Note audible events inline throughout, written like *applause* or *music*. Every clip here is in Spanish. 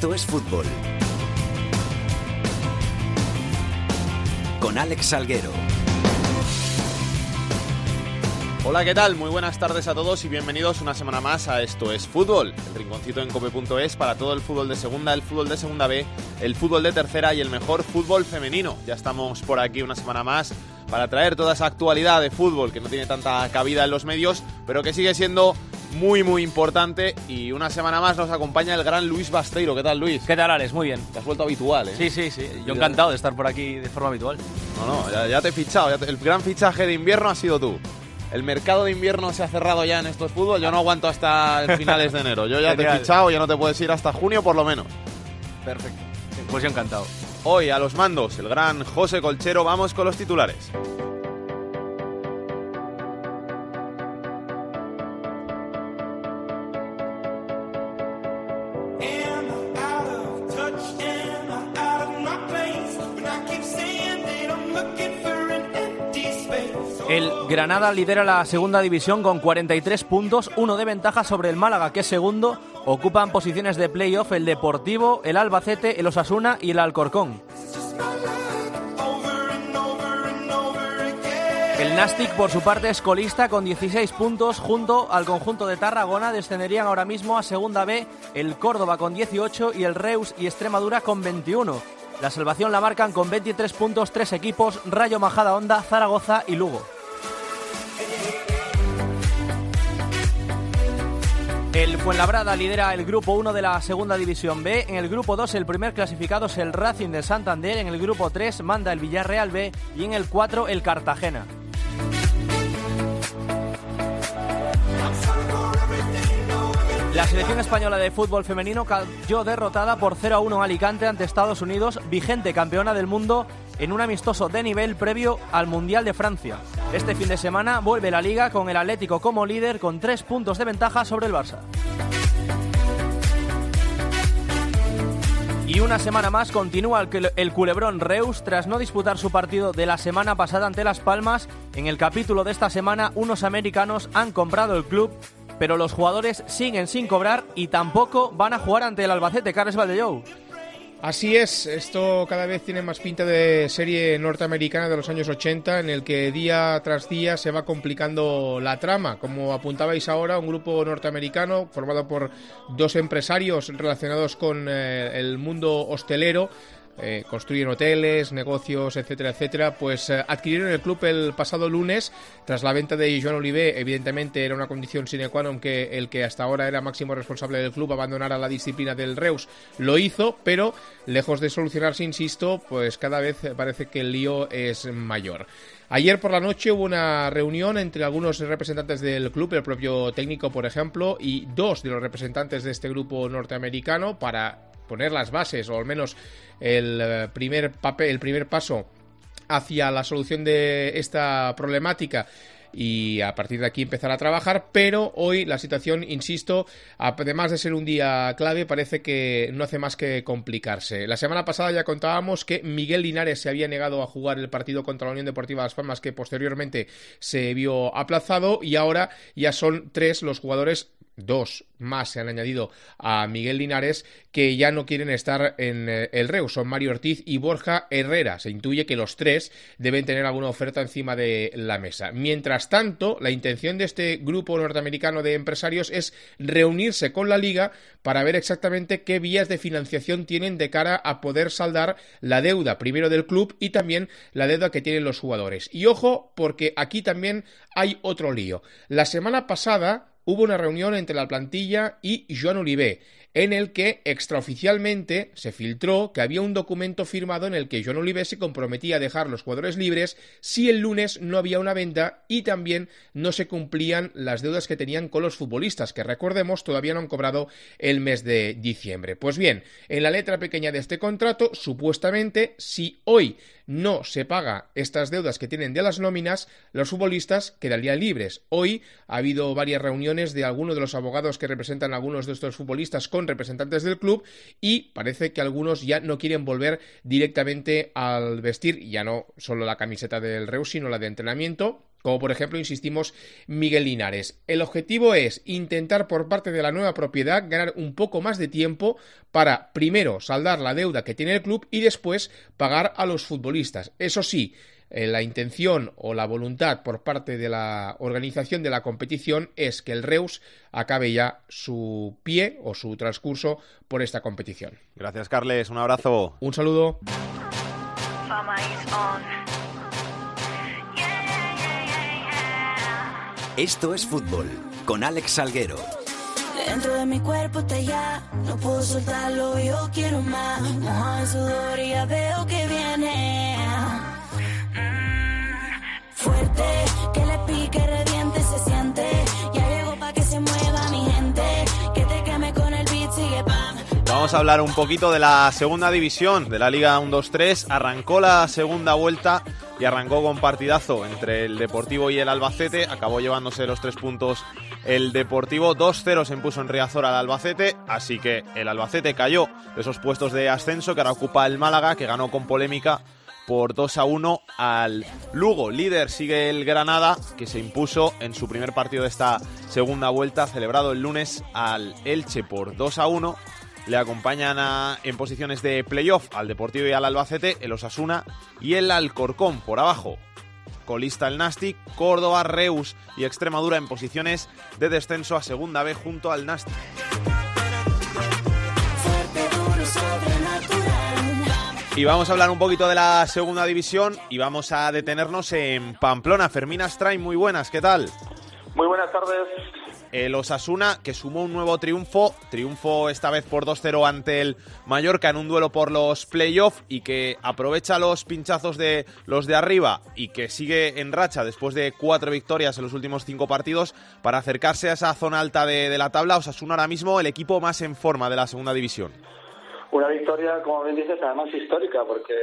Esto es fútbol. Con Alex Salguero. Hola, ¿qué tal? Muy buenas tardes a todos y bienvenidos una semana más a Esto es Fútbol, el rinconcito en cope.es para todo el fútbol de segunda, el fútbol de segunda B, el fútbol de tercera y el mejor fútbol femenino. Ya estamos por aquí una semana más para traer toda esa actualidad de fútbol que no tiene tanta cabida en los medios, pero que sigue siendo muy muy importante y una semana más nos acompaña el gran Luis Basteiro. ¿Qué tal Luis? ¿Qué tal Alex? Muy bien. Te has vuelto habitual, ¿eh? Sí, sí, sí. Yo encantado de estar por aquí de forma habitual. No, no, ya, te he fichado. el gran fichaje de invierno ha sido tú. El mercado de invierno se ha cerrado ya en estos fútbol. Yo no aguanto hasta *laughs* finales de enero. Yo ya te he fichado, ya no te puedes ir hasta junio por lo menos. Perfecto. Pues yo encantado. Hoy a los mandos, el gran José Colchero. Vamos con los titulares. Granada lidera la segunda división con 43 puntos, uno de ventaja sobre el Málaga, que es segundo. Ocupan posiciones de playoff el Deportivo, el Albacete, el Osasuna y el Alcorcón. El Nastic, por su parte, es colista con 16 puntos. Junto al conjunto de Tarragona descenderían ahora mismo a Segunda B el Córdoba con 18 y el Reus y Extremadura con 21. La salvación la marcan con 23 puntos tres equipos, Rayo Majada Onda, Zaragoza y Lugo. El Fuenlabrada lidera el grupo 1 de la segunda división B. En el grupo 2 el primer clasificado es el Racing de Santander. En el grupo 3 manda el Villarreal B y en el 4 el Cartagena. La selección española de fútbol femenino cayó derrotada por 0 a 1 en Alicante ante Estados Unidos, vigente campeona del mundo en un amistoso de nivel previo al Mundial de Francia. Este fin de semana vuelve la liga con el Atlético como líder con tres puntos de ventaja sobre el Barça. Y una semana más continúa el culebrón Reus tras no disputar su partido de la semana pasada ante Las Palmas. En el capítulo de esta semana, unos americanos han comprado el club pero los jugadores siguen sin cobrar y tampoco van a jugar ante el Albacete, Carles Valdellou. Así es, esto cada vez tiene más pinta de serie norteamericana de los años 80 en el que día tras día se va complicando la trama. Como apuntabais ahora, un grupo norteamericano formado por dos empresarios relacionados con eh, el mundo hostelero eh, construyen hoteles, negocios, etcétera, etcétera, pues eh, adquirieron el club el pasado lunes tras la venta de Joan Olivé. Evidentemente era una condición sine qua non que el que hasta ahora era máximo responsable del club abandonara la disciplina del Reus. Lo hizo, pero lejos de solucionarse, insisto, pues cada vez parece que el lío es mayor. Ayer por la noche hubo una reunión entre algunos representantes del club, el propio técnico, por ejemplo, y dos de los representantes de este grupo norteamericano para poner las bases o al menos el eh, primer el primer paso hacia la solución de esta problemática y a partir de aquí empezar a trabajar, pero hoy la situación, insisto, además de ser un día clave, parece que no hace más que complicarse. La semana pasada ya contábamos que Miguel Linares se había negado a jugar el partido contra la Unión Deportiva Las Palmas que posteriormente se vio aplazado y ahora ya son tres los jugadores dos más se han añadido a Miguel Linares que ya no quieren estar en eh, el Reus. Son Mario Ortiz y Borja Herrera. Se intuye que los tres deben tener alguna oferta encima de la mesa. Mientras tanto, la intención de este grupo norteamericano de empresarios es reunirse con la liga para ver exactamente qué vías de financiación tienen de cara a poder saldar la deuda primero del club y también la deuda que tienen los jugadores. Y ojo, porque aquí también hay otro lío. La semana pasada hubo una reunión entre la plantilla y Joan Olivé, en el que extraoficialmente se filtró que había un documento firmado en el que Joan Olivé se comprometía a dejar los jugadores libres si el lunes no había una venta y también no se cumplían las deudas que tenían con los futbolistas, que recordemos todavía no han cobrado el mes de diciembre. Pues bien, en la letra pequeña de este contrato, supuestamente, si hoy no se paga estas deudas que tienen de las nóminas, los futbolistas quedarían libres. Hoy ha habido varias reuniones de algunos de los abogados que representan a algunos de estos futbolistas con representantes del club y parece que algunos ya no quieren volver directamente al vestir ya no solo la camiseta del Reus, sino la de entrenamiento como por ejemplo, insistimos, Miguel Linares. El objetivo es intentar por parte de la nueva propiedad ganar un poco más de tiempo para primero saldar la deuda que tiene el club y después pagar a los futbolistas. Eso sí, eh, la intención o la voluntad por parte de la organización de la competición es que el Reus acabe ya su pie o su transcurso por esta competición. Gracias, Carles. Un abrazo. Un saludo. Esto es fútbol con Alex Salguero. Dentro de mi cuerpo está ya, no puedo soltarlo, yo quiero más. Moja en sudor y ya veo que viene. Mm, fuerte, que le pique, reviente, se siente. Ya llego pa' que se mueva mi gente. Que te queme con el beat, sigue pam. Vamos a hablar un poquito de la segunda división de la Liga 1-2-3. Arrancó la segunda vuelta y arrancó con partidazo entre el Deportivo y el Albacete. Acabó llevándose los tres puntos el Deportivo. 2-0 se impuso en Riazor al Albacete, así que el Albacete cayó de esos puestos de ascenso que ahora ocupa el Málaga, que ganó con polémica por 2 a 1 al Lugo. Líder sigue el Granada, que se impuso en su primer partido de esta segunda vuelta, celebrado el lunes al Elche por 2 a 1 le acompañan en posiciones de playoff al Deportivo y al Albacete, el Osasuna y el Alcorcón por abajo. Colista el Nastic, Córdoba, Reus y Extremadura en posiciones de descenso a segunda B junto al Nastic. Y vamos a hablar un poquito de la segunda división y vamos a detenernos en Pamplona. Fermín Astrain, muy buenas, ¿qué tal? Muy buenas tardes. El Osasuna, que sumó un nuevo triunfo, triunfo esta vez por 2-0 ante el Mallorca en un duelo por los playoffs y que aprovecha los pinchazos de los de arriba y que sigue en racha después de cuatro victorias en los últimos cinco partidos para acercarse a esa zona alta de, la tabla. Osasuna ahora mismo el equipo más en forma de la segunda división. Una victoria, como bien dices, además histórica, porque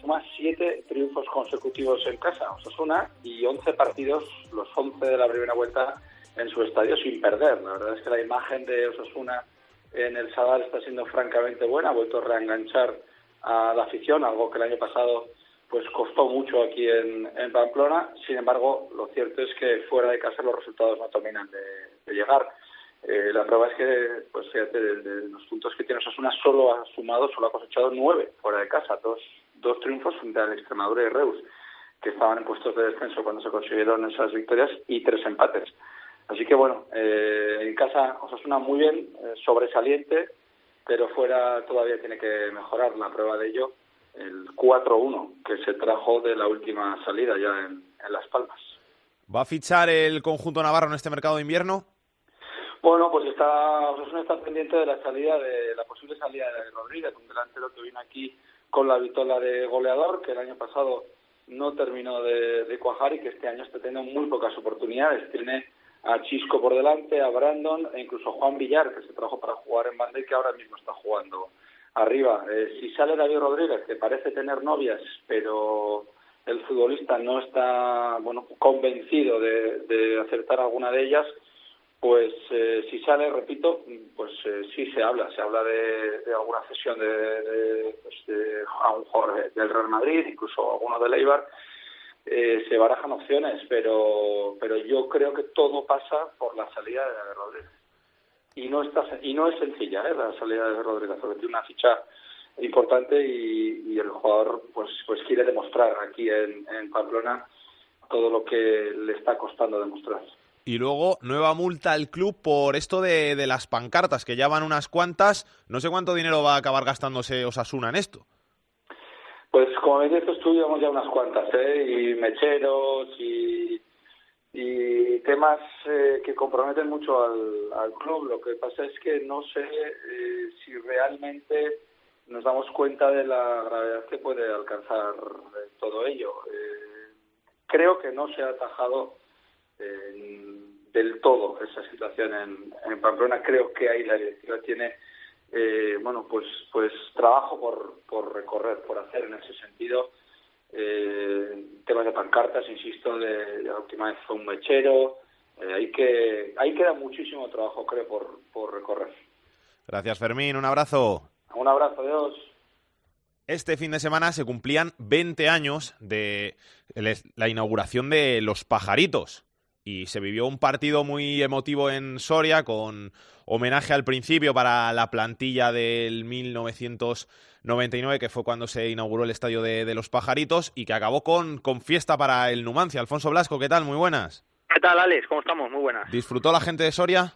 suma siete triunfos consecutivos en casa, Osasuna, y 11 partidos, los 11 de la primera vuelta, en su estadio sin perder. La verdad es que la imagen de Osasuna en el Sadar está siendo francamente buena, ha vuelto a reenganchar a la afición, algo que el año pasado pues costó mucho aquí en, Pamplona. Sin embargo, lo cierto es que fuera de casa los resultados no terminan de, llegar. Eh, la prueba es que, pues fíjate, de, de los puntos que tiene Osasuna solo ha sumado, solo ha cosechado nueve fuera de casa, dos, dos triunfos frente al Extremadura y Reus, que estaban en puestos de descenso cuando se consiguieron esas victorias, y tres empates. Así que bueno, eh, en casa Osasuna muy bien, eh, sobresaliente, pero fuera todavía tiene que mejorar la prueba de ello, el 4-1 que se trajo de la última salida ya en, en Las Palmas. ¿Va a fichar el conjunto navarro en este mercado de invierno? Bueno, pues está, Osasuna está pendiente de la salida, de la posible salida de Rodríguez, un delantero que vino aquí con la vitola de goleador, que el año pasado no terminó de, de cuajar y que este año está teniendo muy pocas oportunidades. Tiene a Chisco por delante, a Brandon e incluso a Juan Villar, que se trajo para jugar en banda y que ahora mismo está jugando arriba. Eh, si sale David Rodríguez, que parece tener novias, pero el futbolista no está bueno convencido de, acertar alguna de ellas, pues eh, si sale, repito, pues eh, sí se habla, se habla de, de alguna cesión de, de, pues, de- a un jugador del Real Madrid, incluso alguno del Eibar, eh, se barajan opciones, pero pero yo creo que todo pasa por la salida de David Rodríguez. Y no está y no es sencilla ¿eh? la salida de Rodríguez, porque tiene una ficha importante y, y el jugador pues pues quiere demostrar aquí en, en Pamplona todo lo que le está costando demostrar. Y luego, nueva multa al club por esto de, de las pancartas, que ya van unas cuantas. No sé cuánto dinero va a acabar gastándose Osasuna en esto. Pues como tú, llevamos ya unas cuantas, ¿eh? Y mecheros y, y temas eh, que comprometen mucho al, club. Lo que pasa es que no sé eh, si realmente nos damos cuenta de la gravedad que puede alcanzar eh, todo ello. Eh, creo que no se ha atajado del todo esa situación en, en Pamplona. Creo que ahí la directiva tiene eh, bueno, pues, pues trabajo por, por recorrer, por hacer en ese sentido. Eh, temas de pancartas, insisto, de, de la última vez fue un mechero. Eh, hay que, ahí queda muchísimo trabajo, creo, por, por recorrer. Gracias, Fermín. Un abrazo. Un abrazo, adiós. Este fin de semana se cumplían 20 años de la inauguración de Los Pajaritos y se vivió un partido muy emotivo en Soria con homenaje al principio para la plantilla del 1999, que fue cuando se inauguró el estadio de, los Pajaritos y que acabó con, con fiesta para el Numancia. Alfonso Blasco, ¿qué tal? Muy buenas. ¿Qué tal, Alex? ¿Cómo estamos? Muy buenas. ¿Disfrutó la gente de Soria?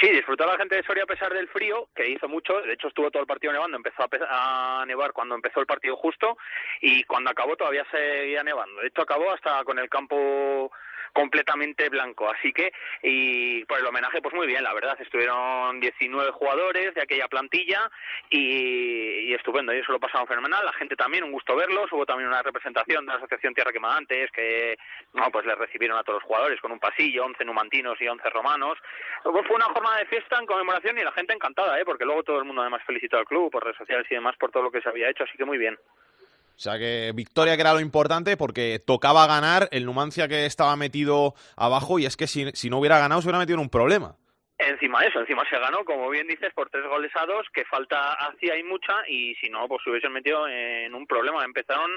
Sí, disfrutó la gente de Soria a pesar del frío, que hizo mucho. De hecho, estuvo todo el partido nevando. Empezó a, nevar cuando empezó el partido justo y cuando acabó todavía seguía nevando. De hecho, acabó hasta con el campo completamente blanco. Así que, y por el homenaje, pues muy bien, la verdad. Estuvieron 19 jugadores de aquella plantilla y, estupendo. Ellos se lo pasaron fenomenal. La gente también, un gusto verlos. Hubo también una representación de la Asociación Tierra Quemantes que, no, pues les recibieron a todos los jugadores con un pasillo, 11 numantinos y 11 romanos. Fue una jornada de fiesta en conmemoración y la gente encantada, ¿eh? porque luego todo el mundo además felicitó al club por redes sociales y demás por todo lo que se había hecho. Así que muy bien. O sea que victoria que era lo importante porque tocaba ganar el Numancia que estaba metido abajo y es que si, si no hubiera ganado se hubiera metido en un problema. Encima eso, encima se ganó, como bien dices, por tres goles a dos, que falta hacía y mucha, y si no, pues se hubiesen metido en un problema. Empezaron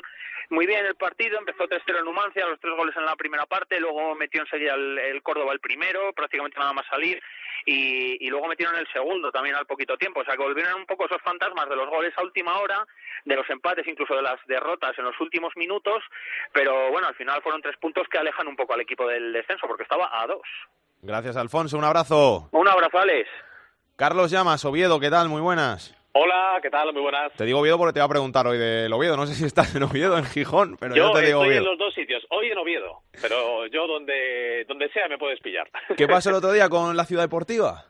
muy bien el partido, empezó 3-0 en Numancia, los tres goles en la primera parte, luego metió enseguida el, el Córdoba el primero, prácticamente nada más salir, y, luego metieron el segundo también al poquito tiempo. O sea que volvieron un poco esos fantasmas de los goles a última hora, de los empates, incluso de las derrotas en los últimos minutos, pero bueno, al final fueron tres puntos que alejan un poco al equipo del descenso, porque estaba a dos. Gracias, Alfonso. Un abrazo. Un abrazo, Alex. Carlos Llamas, Oviedo, ¿qué tal? Muy buenas. Hola, ¿qué tal? Muy buenas. Te digo Oviedo porque te voy a preguntar hoy del Oviedo. No sé si estás en Oviedo, en Gijón, pero yo, te digo estoy en los dos sitios. Hoy en Oviedo, pero yo donde, donde sea me puedes pillar. ¿Qué pasó el *laughs* otro día con la Ciudad Deportiva?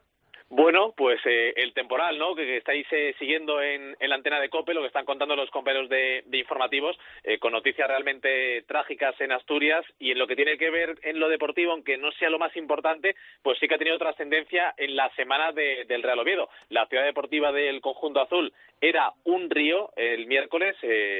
Bueno, pues eh, el temporal, ¿no? Que, estáis eh, siguiendo en, la antena de COPE, lo que están contando los compañeros de, informativos, eh, con noticias realmente trágicas en Asturias y en lo que tiene que ver en lo deportivo, aunque no sea lo más importante, pues sí que ha tenido trascendencia en la semana del Real Oviedo. La ciudad deportiva del conjunto azul era un río el miércoles,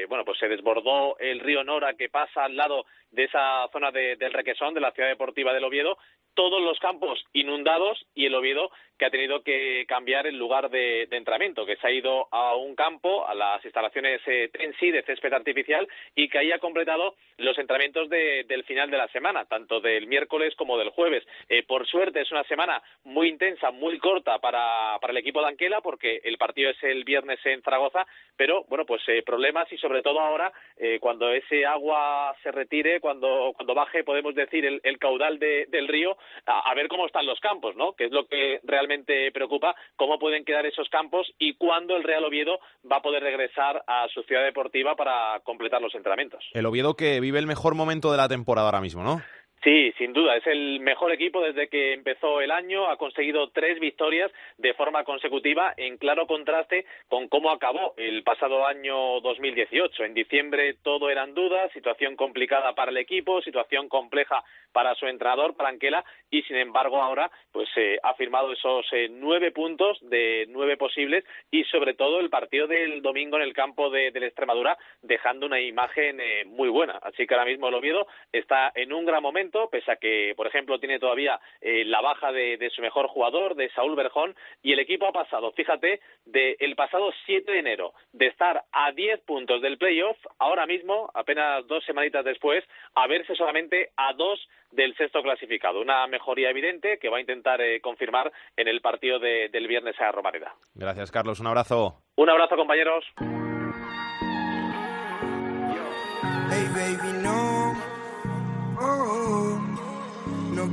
bueno, pues se desbordó el río Nora que pasa al lado de esa zona del Requesón, de la ciudad deportiva del Oviedo, todos los campos inundados y el Oviedo que ha tenido que cambiar el lugar de, entrenamiento, que se ha ido a un campo, a las instalaciones eh, Tensi de césped artificial y que ahí ha completado los entrenamientos del final de la semana, tanto del miércoles como del jueves. Eh, por suerte es una semana muy intensa, muy corta para, para el equipo de Anquela, porque el partido es el viernes en Zaragoza, pero bueno, pues eh, problemas y sobre todo ahora, eh, cuando ese agua se retire, cuando, cuando baje, podemos decir, el, el caudal del río, a, ver cómo están los campos, ¿no? Que es lo que realmente preocupa, cómo pueden quedar esos campos y cuándo el Real Oviedo va a poder regresar a su ciudad deportiva para completar los entrenamientos. El Oviedo que vive el mejor momento de la temporada ahora mismo, ¿no? Sí, sin duda, es el mejor equipo desde que empezó el año, ha conseguido tres victorias de forma consecutiva, en claro contraste con cómo acabó el pasado año 2018. En diciembre todo eran dudas, situación complicada para el equipo, situación compleja para su entrenador, para Anquela, y sin embargo ahora pues eh, ha firmado esos eh, nueve puntos de nueve posibles y sobre todo el partido del domingo en el campo de, la Extremadura dejando una imagen eh, muy buena. Así que ahora mismo el Oviedo está en un gran momento pese a que, por ejemplo, tiene todavía eh, la baja de, su mejor jugador, de Saúl Berjón, y el equipo ha pasado, fíjate, del pasado 7 de enero, de estar a 10 puntos del playoff, ahora mismo, apenas dos semanitas después, a verse solamente a dos del sexto clasificado. Una mejoría evidente que va a intentar eh, confirmar en el partido del viernes a Romareda. Gracias, Carlos. Un abrazo. Un abrazo, compañeros.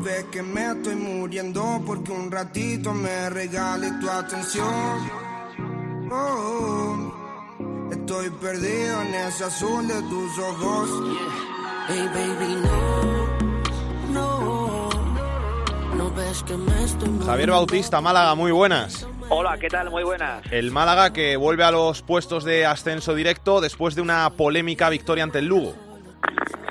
Ves que me estoy muriendo porque un ratito me regale tu atención. Oh, estoy perdido en ese azul de tus ojos. Hey baby, no, no, no ves que me estoy Javier Bautista, Málaga, muy buenas. Hola, ¿qué tal? Muy buenas. El Málaga que vuelve a los puestos de ascenso directo después de una polémica victoria ante el Lugo.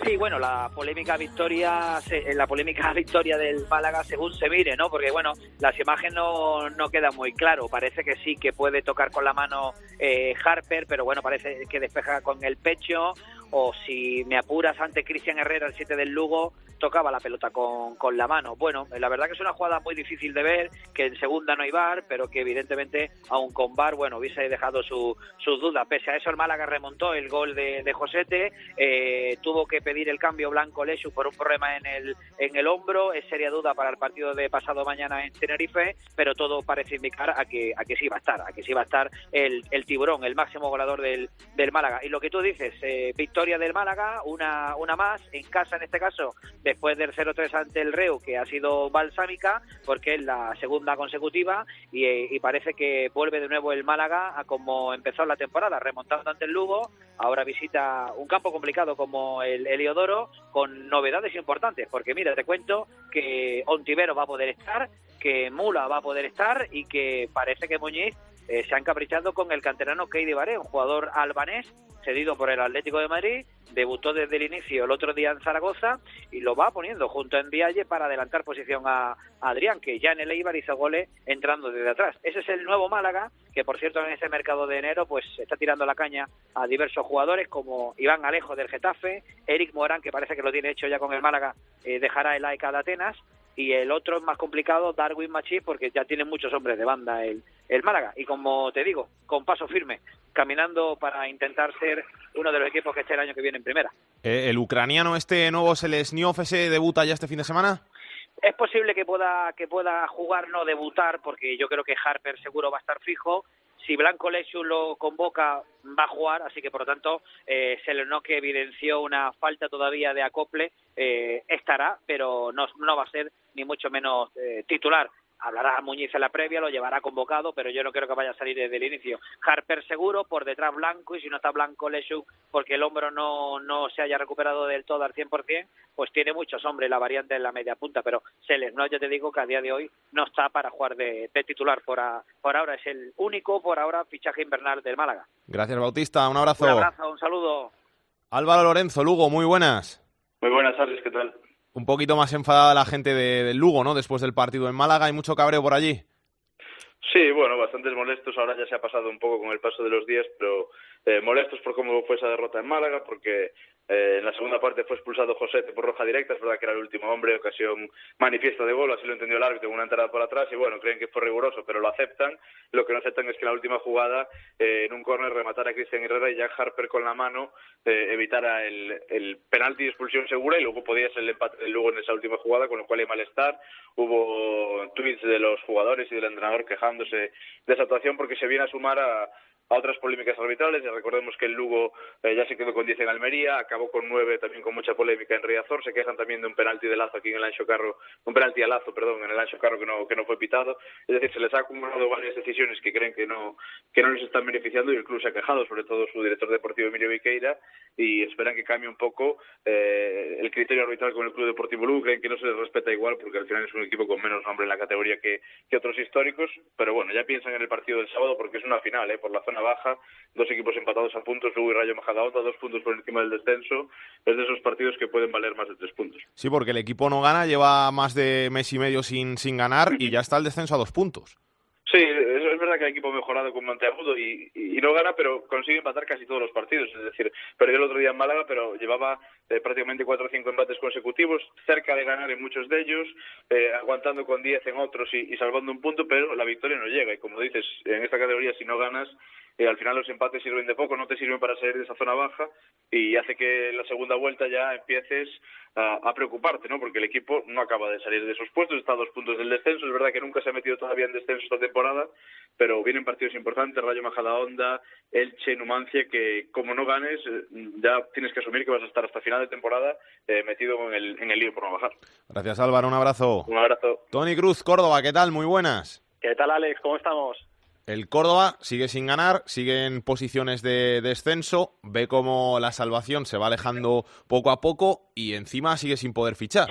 Sí, bueno, la polémica victoria, eh, la polémica *laughs* victoria del Málaga según se mire, ¿no? Porque bueno, las imágenes no, no quedan muy claro. Parece que sí que puede tocar con la mano eh, Harper, pero bueno, parece que despeja con el pecho o si me apuras ante Cristian Herrera, el 7 del Lugo, tocaba la pelota con, con la mano. Bueno, la verdad que es una jugada muy difícil de ver, que en segunda no hay bar, pero que evidentemente aún con bar, bueno, hubiese dejado su, sus dudas. Pese a eso el Málaga remontó el gol de, Josete, eh, tuvo que pedir el cambio Blanco Lesu por un problema en el, en el hombro, es seria duda para el partido de pasado mañana en Tenerife, pero todo parece indicar a que, a que sí va a estar, a que sí va a estar el, el tiburón, el máximo goleador del, del Málaga. Y lo que tú dices, eh, victoria del Málaga, una, una más, en casa en este caso, después del 0-3 ante el Reu, que ha sido balsámica, porque es la segunda consecutiva, y, y parece que vuelve de nuevo el Málaga a como empezó la temporada, remontando ante el Lugo, ahora visita un campo complicado como el Heliodoro, con novedades importantes, porque mira, te cuento que Ontivero va a poder estar, que Mula va a poder estar y que parece que Muñiz eh, se ha encaprichado con el canterano Keidi Baré, un jugador albanés cedido por el Atlético de Madrid, debutó desde el inicio el otro día en Zaragoza y lo va poniendo junto a Envialle para adelantar posición a, Adrián, que ya en el Eibar hizo goles entrando desde atrás. Ese es el nuevo Málaga, que por cierto en ese mercado de enero pues está tirando la caña a diversos jugadores como Iván Alejo del Getafe, Eric Morán, que parece que lo tiene hecho ya con el Málaga, eh, dejará el AEK de Atenas, y el otro es más complicado, Darwin Machís, porque ya tiene muchos hombres de banda el, el Málaga. Y como te digo, con paso firme, caminando para intentar ser uno de los equipos que esté el año que viene en primera. Eh, ¿El ucraniano este nuevo Selesniov ese debuta ya este fin de semana? Es posible que pueda, que pueda jugar, no debutar, porque yo creo que Harper seguro va a estar fijo. Si Blanco Lechu lo convoca, va a jugar, así que por lo tanto, eh, Selenó que evidenció una falta todavía de acople, eh, estará, pero no, no va a ser ni mucho menos eh, titular. Hablará Muñiz en la previa, lo llevará convocado, pero yo no creo que vaya a salir desde el inicio. Harper seguro, por detrás Blanco, y si no está Blanco Leshuk, porque el hombro no, no se haya recuperado del todo al 100%, pues tiene muchos hombres la variante en la media punta, pero Seles, no, yo te digo que a día de hoy no está para jugar de, de titular por, a, por ahora, es el único por ahora fichaje invernal del Málaga. Gracias, Bautista. Un abrazo. Un abrazo, un saludo. Álvaro Lorenzo, Lugo, muy buenas. Muy buenas tardes, ¿qué tal? Un poquito más enfadada la gente de, del Lugo, ¿no? Después del partido en Málaga, hay mucho cabreo por allí. Sí, bueno, bastantes molestos. Ahora ya se ha pasado un poco con el paso de los días, pero eh, molestos por cómo fue esa derrota en Málaga, porque eh, en la segunda parte fue expulsado José por roja directa, es verdad que era el último hombre, ocasión manifiesta de gol, así lo entendió el árbitro, una entrada por atrás, y bueno, creen que fue riguroso, pero lo aceptan. Lo que no aceptan es que en la última jugada, eh, en un córner, rematara a Cristian Herrera y Jack Harper con la mano eh, evitara el, el penalti de expulsión segura y luego podía ser el empate Lugo en esa última jugada, con lo cual hay malestar. Hubo tweets de los jugadores y del entrenador quejándose de esa actuación porque se viene a sumar a otras polémicas arbitrales. Ya recordemos que el Lugo eh, ya se quedó con 10 en Almería, acabó con 9 también con mucha polémica en Riazor. Se quejan también de un penalti de lazo aquí en el Ancho Carro, un penalti a lazo, perdón, en el Ancho Carro que no, que no fue pitado. Es decir, se les ha acumulado varias decisiones que creen que no, que no les están beneficiando y el club se ha quejado, sobre todo su director deportivo Emilio Viqueira, y esperan que cambie un poco eh, el criterio arbitral con el Club Deportivo Lugo. Creen que no se les respeta igual porque al final es un equipo con menos nombre en la categoría que, que otros históricos. Pero bueno, ya piensan en el partido del sábado porque es una final, ¿eh? por la zona baja, dos equipos empatados a puntos, Lugo y Rayo Majadahonda, dos puntos por encima del descenso, es de esos partidos que pueden valer más de tres puntos. Sí, porque el equipo no gana, lleva más de mes y medio sin, sin ganar y ya está el descenso a dos puntos. Sí, es, es verdad que el equipo ha mejorado con Monteagudo y, y, y, no gana, pero consigue empatar casi todos los partidos. Es decir, perdió el otro día en Málaga, pero llevaba eh, prácticamente cuatro o cinco empates consecutivos, cerca de ganar en muchos de ellos, eh, aguantando con diez en otros y, y salvando un punto, pero la victoria no llega. Y como dices, en esta categoría, si no ganas, eh, al final los empates sirven de poco, no te sirven para salir de esa zona baja y hace que en la segunda vuelta ya empieces a, a, preocuparte, ¿no? Porque el equipo no acaba de salir de esos puestos, está a dos puntos del descenso, es verdad que nunca se ha metido todavía en descenso esta temporada, pero vienen partidos importantes, Rayo Majadahonda, Elche, Numancia, que como no ganes, eh, ya tienes que asumir que vas a estar hasta final de temporada eh, metido en el, en el lío por no bajar. Gracias Álvaro, un abrazo. Un abrazo. Tony Cruz, Córdoba, ¿qué tal? Muy buenas. ¿Qué tal Alex? ¿Cómo estamos? El Córdoba sigue sin ganar, sigue en posiciones de descenso, ve cómo la salvación se va alejando poco a poco y encima sigue sin poder fichar.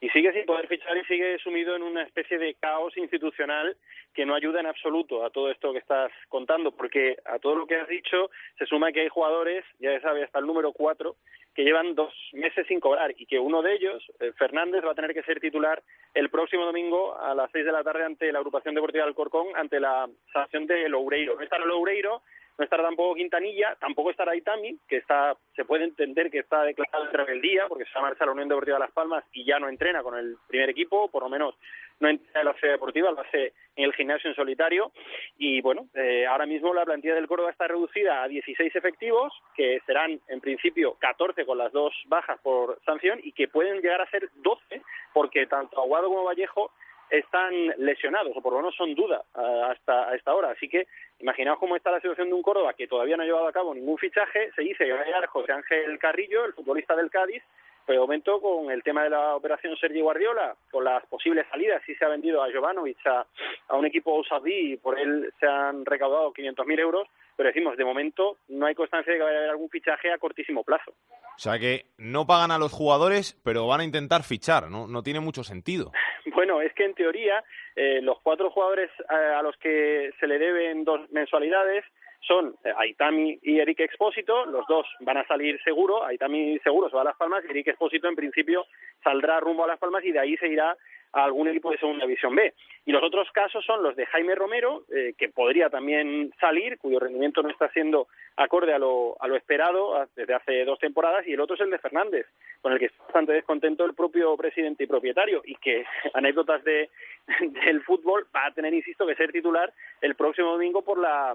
Y sigue sin poder fichar y sigue sumido en una especie de caos institucional que no ayuda en absoluto a todo esto que estás contando, porque a todo lo que has dicho se suma que hay jugadores, ya se sabe hasta el número cuatro, que llevan dos meses sin cobrar y que uno de ellos, eh, Fernández, va a tener que ser titular el próximo domingo a las seis de la tarde ante la agrupación deportiva del Corcón, ante la sanción de Loureiro. No está Loureiro, no estará tampoco Quintanilla, tampoco estará Itami, que está, se puede entender que está declarado en rebeldía, porque se va a marchar a la Unión Deportiva de Las Palmas y ya no entrena con el primer equipo, por lo menos no entrena en la sede deportiva, lo hace en el gimnasio en solitario. Y bueno, eh, ahora mismo la plantilla del Córdoba está reducida a 16 efectivos, que serán en principio 14 con las dos bajas por sanción y que pueden llegar a ser 12, porque tanto Aguado como Vallejo están lesionados, o por lo menos son duda ah, hasta esta hora. Así que imaginaos cómo está la situación de un Córdoba que todavía no ha llevado a cabo ningún fichaje. Se dice que va a llegar José Ángel Carrillo, el futbolista del Cádiz, pero de momento con el tema de la operación Sergio Guardiola, con las posibles salidas, si se ha vendido a Jovanovic a, a un equipo saudí y por él se han recaudado 500.000 euros, pero decimos, de momento no hay constancia de que vaya a haber algún fichaje a cortísimo plazo. O sea que no pagan a los jugadores, pero van a intentar fichar, ¿no? No tiene mucho sentido. *laughs* Bueno, es que en teoría eh, los cuatro jugadores eh, a los que se le deben dos mensualidades son eh, Aitami y Eric Expósito, los dos van a salir seguro, Aitami seguro se va a Las Palmas y Eric Expósito en principio saldrá rumbo a Las Palmas y de ahí se irá a algún equipo de Segunda División B. Y los otros casos son los de Jaime Romero, eh, que podría también salir, cuyo rendimiento no está siendo acorde a lo, a lo esperado desde hace dos temporadas, y el otro es el de Fernández, con el que está bastante descontento el propio presidente y propietario, y que *laughs* anécdotas de, *laughs* del fútbol va a tener, insisto, que ser titular el próximo domingo por la,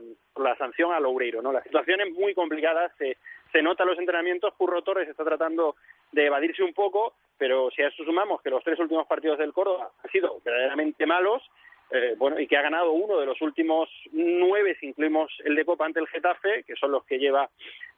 sanción a Loureiro. ¿no? La situación es muy complicada, se, se nota los entrenamientos, Curro Torres está tratando de evadirse un poco, pero si a esto sumamos que los tres últimos partidos del Córdoba han sido verdaderamente malos, eh, bueno, y que ha ganado uno de los últimos nueve, si incluimos el de Copa ante el Getafe, que son los que lleva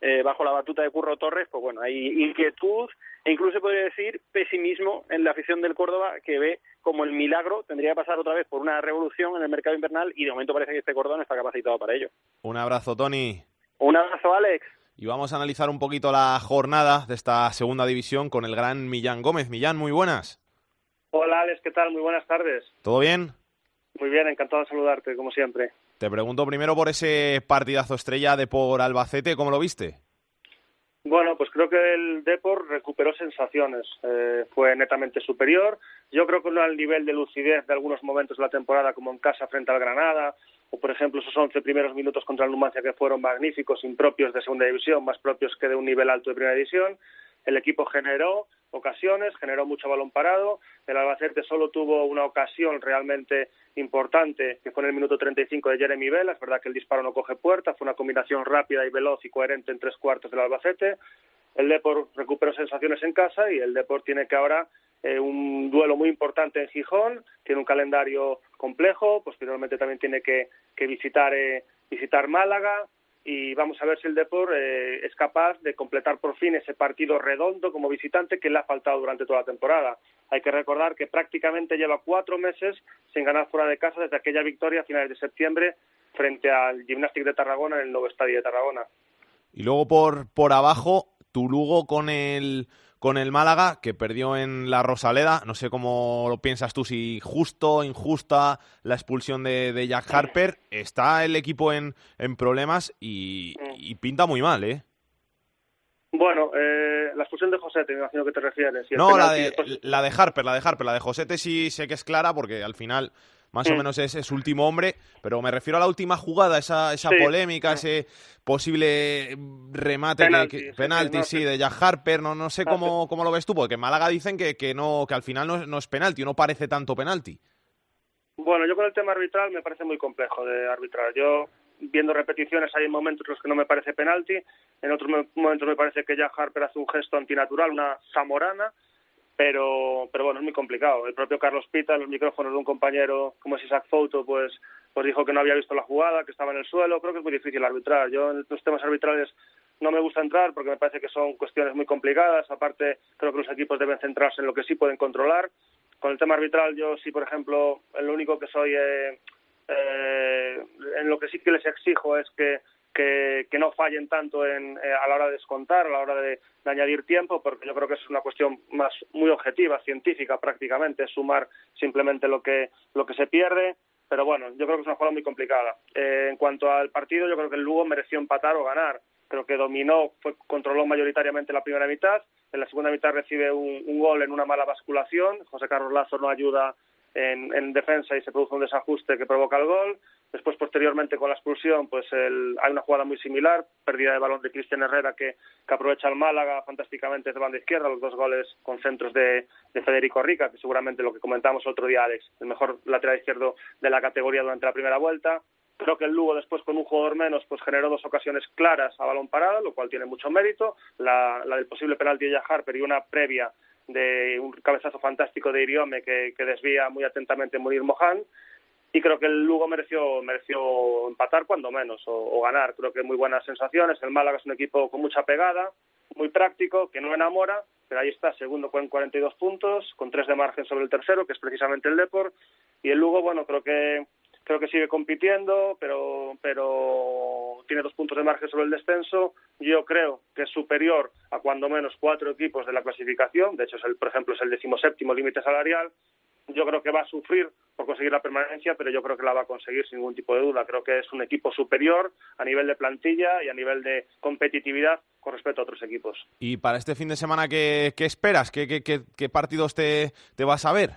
eh, bajo la batuta de Curro Torres, pues bueno, hay inquietud e incluso se podría decir pesimismo en la afición del Córdoba, que ve como el milagro tendría que pasar otra vez por una revolución en el mercado invernal y de momento parece que este Córdoba no está capacitado para ello. Un abrazo, Tony. Un abrazo, Alex. Y vamos a analizar un poquito la jornada de esta segunda división con el gran Millán Gómez. Millán, muy buenas. Hola Alex, ¿qué tal? Muy buenas tardes. ¿Todo bien? Muy bien, encantado de saludarte, como siempre. Te pregunto primero por ese partidazo estrella de por Albacete, ¿cómo lo viste? Bueno, pues creo que el Depor recuperó sensaciones, eh, fue netamente superior. Yo creo que no al nivel de lucidez de algunos momentos de la temporada, como en casa frente al Granada, o por ejemplo esos 11 primeros minutos contra el Numancia que fueron magníficos, impropios de segunda división, más propios que de un nivel alto de primera división. El equipo generó ocasiones, generó mucho balón parado. El Albacete solo tuvo una ocasión realmente importante, que fue en el minuto 35 de Jeremy Vela. Es verdad que el disparo no coge puerta, fue una combinación rápida y veloz y coherente en tres cuartos del Albacete. El Depor recuperó sensaciones en casa y el Depor tiene que ahora eh, un duelo muy importante en Gijón, tiene un calendario complejo, posteriormente también tiene que, que visitar, eh, visitar Málaga y vamos a ver si el Depor eh, es capaz de completar por fin ese partido redondo como visitante que le ha faltado durante toda la temporada. Hay que recordar que prácticamente lleva cuatro meses sin ganar fuera de casa desde aquella victoria a finales de septiembre frente al Gymnastic de Tarragona en el nuevo estadio de Tarragona. Y luego por, por abajo, tu Lugo con el con el Málaga, que perdió en la Rosaleda. No sé cómo lo piensas tú, si justo, injusta la expulsión de, Jack Harper. Está el equipo en, en problemas y, pinta muy mal, ¿eh? Bueno, eh, la expulsión de Josete, me imagino que te refieres. no, la de, la de Harper, la de Harper. La de Josete sí sé que es clara porque al final más o menos es, su último hombre, pero me refiero a la última jugada, esa, esa polémica, ese posible remate, penalti, que, sí, de Jack Harper, no, no sé cómo, cómo lo ves tú, porque en Málaga dicen que, que, no, que al final no, no es penalti, no parece tanto penalti. Bueno, yo con el tema arbitral me parece muy complejo de arbitrar. Yo, viendo repeticiones, hay momentos en los que no me parece penalti, en otros momentos me parece que Jack Harper hace un gesto antinatural, una zamorana, pero, pero bueno, es muy complicado. El propio Carlos Pita, en los micrófonos de un compañero como es Isaac Fouto, pues, pues dijo que no había visto la jugada, que estaba en el suelo. Creo que es muy difícil arbitrar. Yo en los temas arbitrales no me gusta entrar porque me parece que son cuestiones muy complicadas. Aparte, creo que los equipos deben centrarse en lo que sí pueden controlar. Con el tema arbitral, yo sí, por ejemplo, lo único que soy, eh, eh, en lo que sí que les exijo es que que, no fallen tanto en, eh, a la hora de descontar, a la hora de, añadir tiempo, porque yo creo que es una cuestión más muy objetiva, científica prácticamente, sumar simplemente lo que, lo que se pierde. Pero bueno, yo creo que es una jugada muy complicada. Eh, en cuanto al partido, yo creo que el Lugo mereció empatar o ganar. Creo que dominó, fue, controló mayoritariamente la primera mitad. En la segunda mitad recibe un, gol en una mala basculación. José Carlos Lazo no ayuda en, en defensa y se produce un desajuste que provoca el gol. Después, posteriormente, con la expulsión, pues el, hay una jugada muy similar, pérdida de balón de Cristian Herrera que, aprovecha el Málaga fantásticamente de banda izquierda, los dos goles con centros de, de Federico Rica, que seguramente lo que comentamos otro día, Alex, el mejor lateral izquierdo de la categoría durante la primera vuelta. Creo que el Lugo después con un jugador menos pues generó dos ocasiones claras a balón parado, lo cual tiene mucho mérito. La, la del posible penalti de Harper y una previa de un cabezazo fantástico de Iriome que, que desvía muy atentamente Munir Mohan y creo que el Lugo mereció mereció empatar cuando menos o, ganar. Creo que muy buenas sensaciones. El Málaga es un equipo con mucha pegada muy práctico que no enamora pero ahí está segundo con 42 puntos con tres de margen sobre el tercero que es precisamente el Depor. Y el Lugo bueno creo que creo que sigue compitiendo pero pero tiene dos puntos de margen sobre el descenso. Yo creo que es superior a cuando menos cuatro equipos de la clasificación. De hecho es el por ejemplo es el decimoséptimo límite salarial yo creo que va a sufrir por conseguir la permanencia, pero yo creo que la va a conseguir sin ningún tipo de duda. Creo que es un equipo superior a nivel de plantilla y a nivel de competitividad con respecto a otros equipos. ¿Y para este fin de semana qué, qué esperas? ¿Qué, qué, qué, qué partidos te, te vas a ver?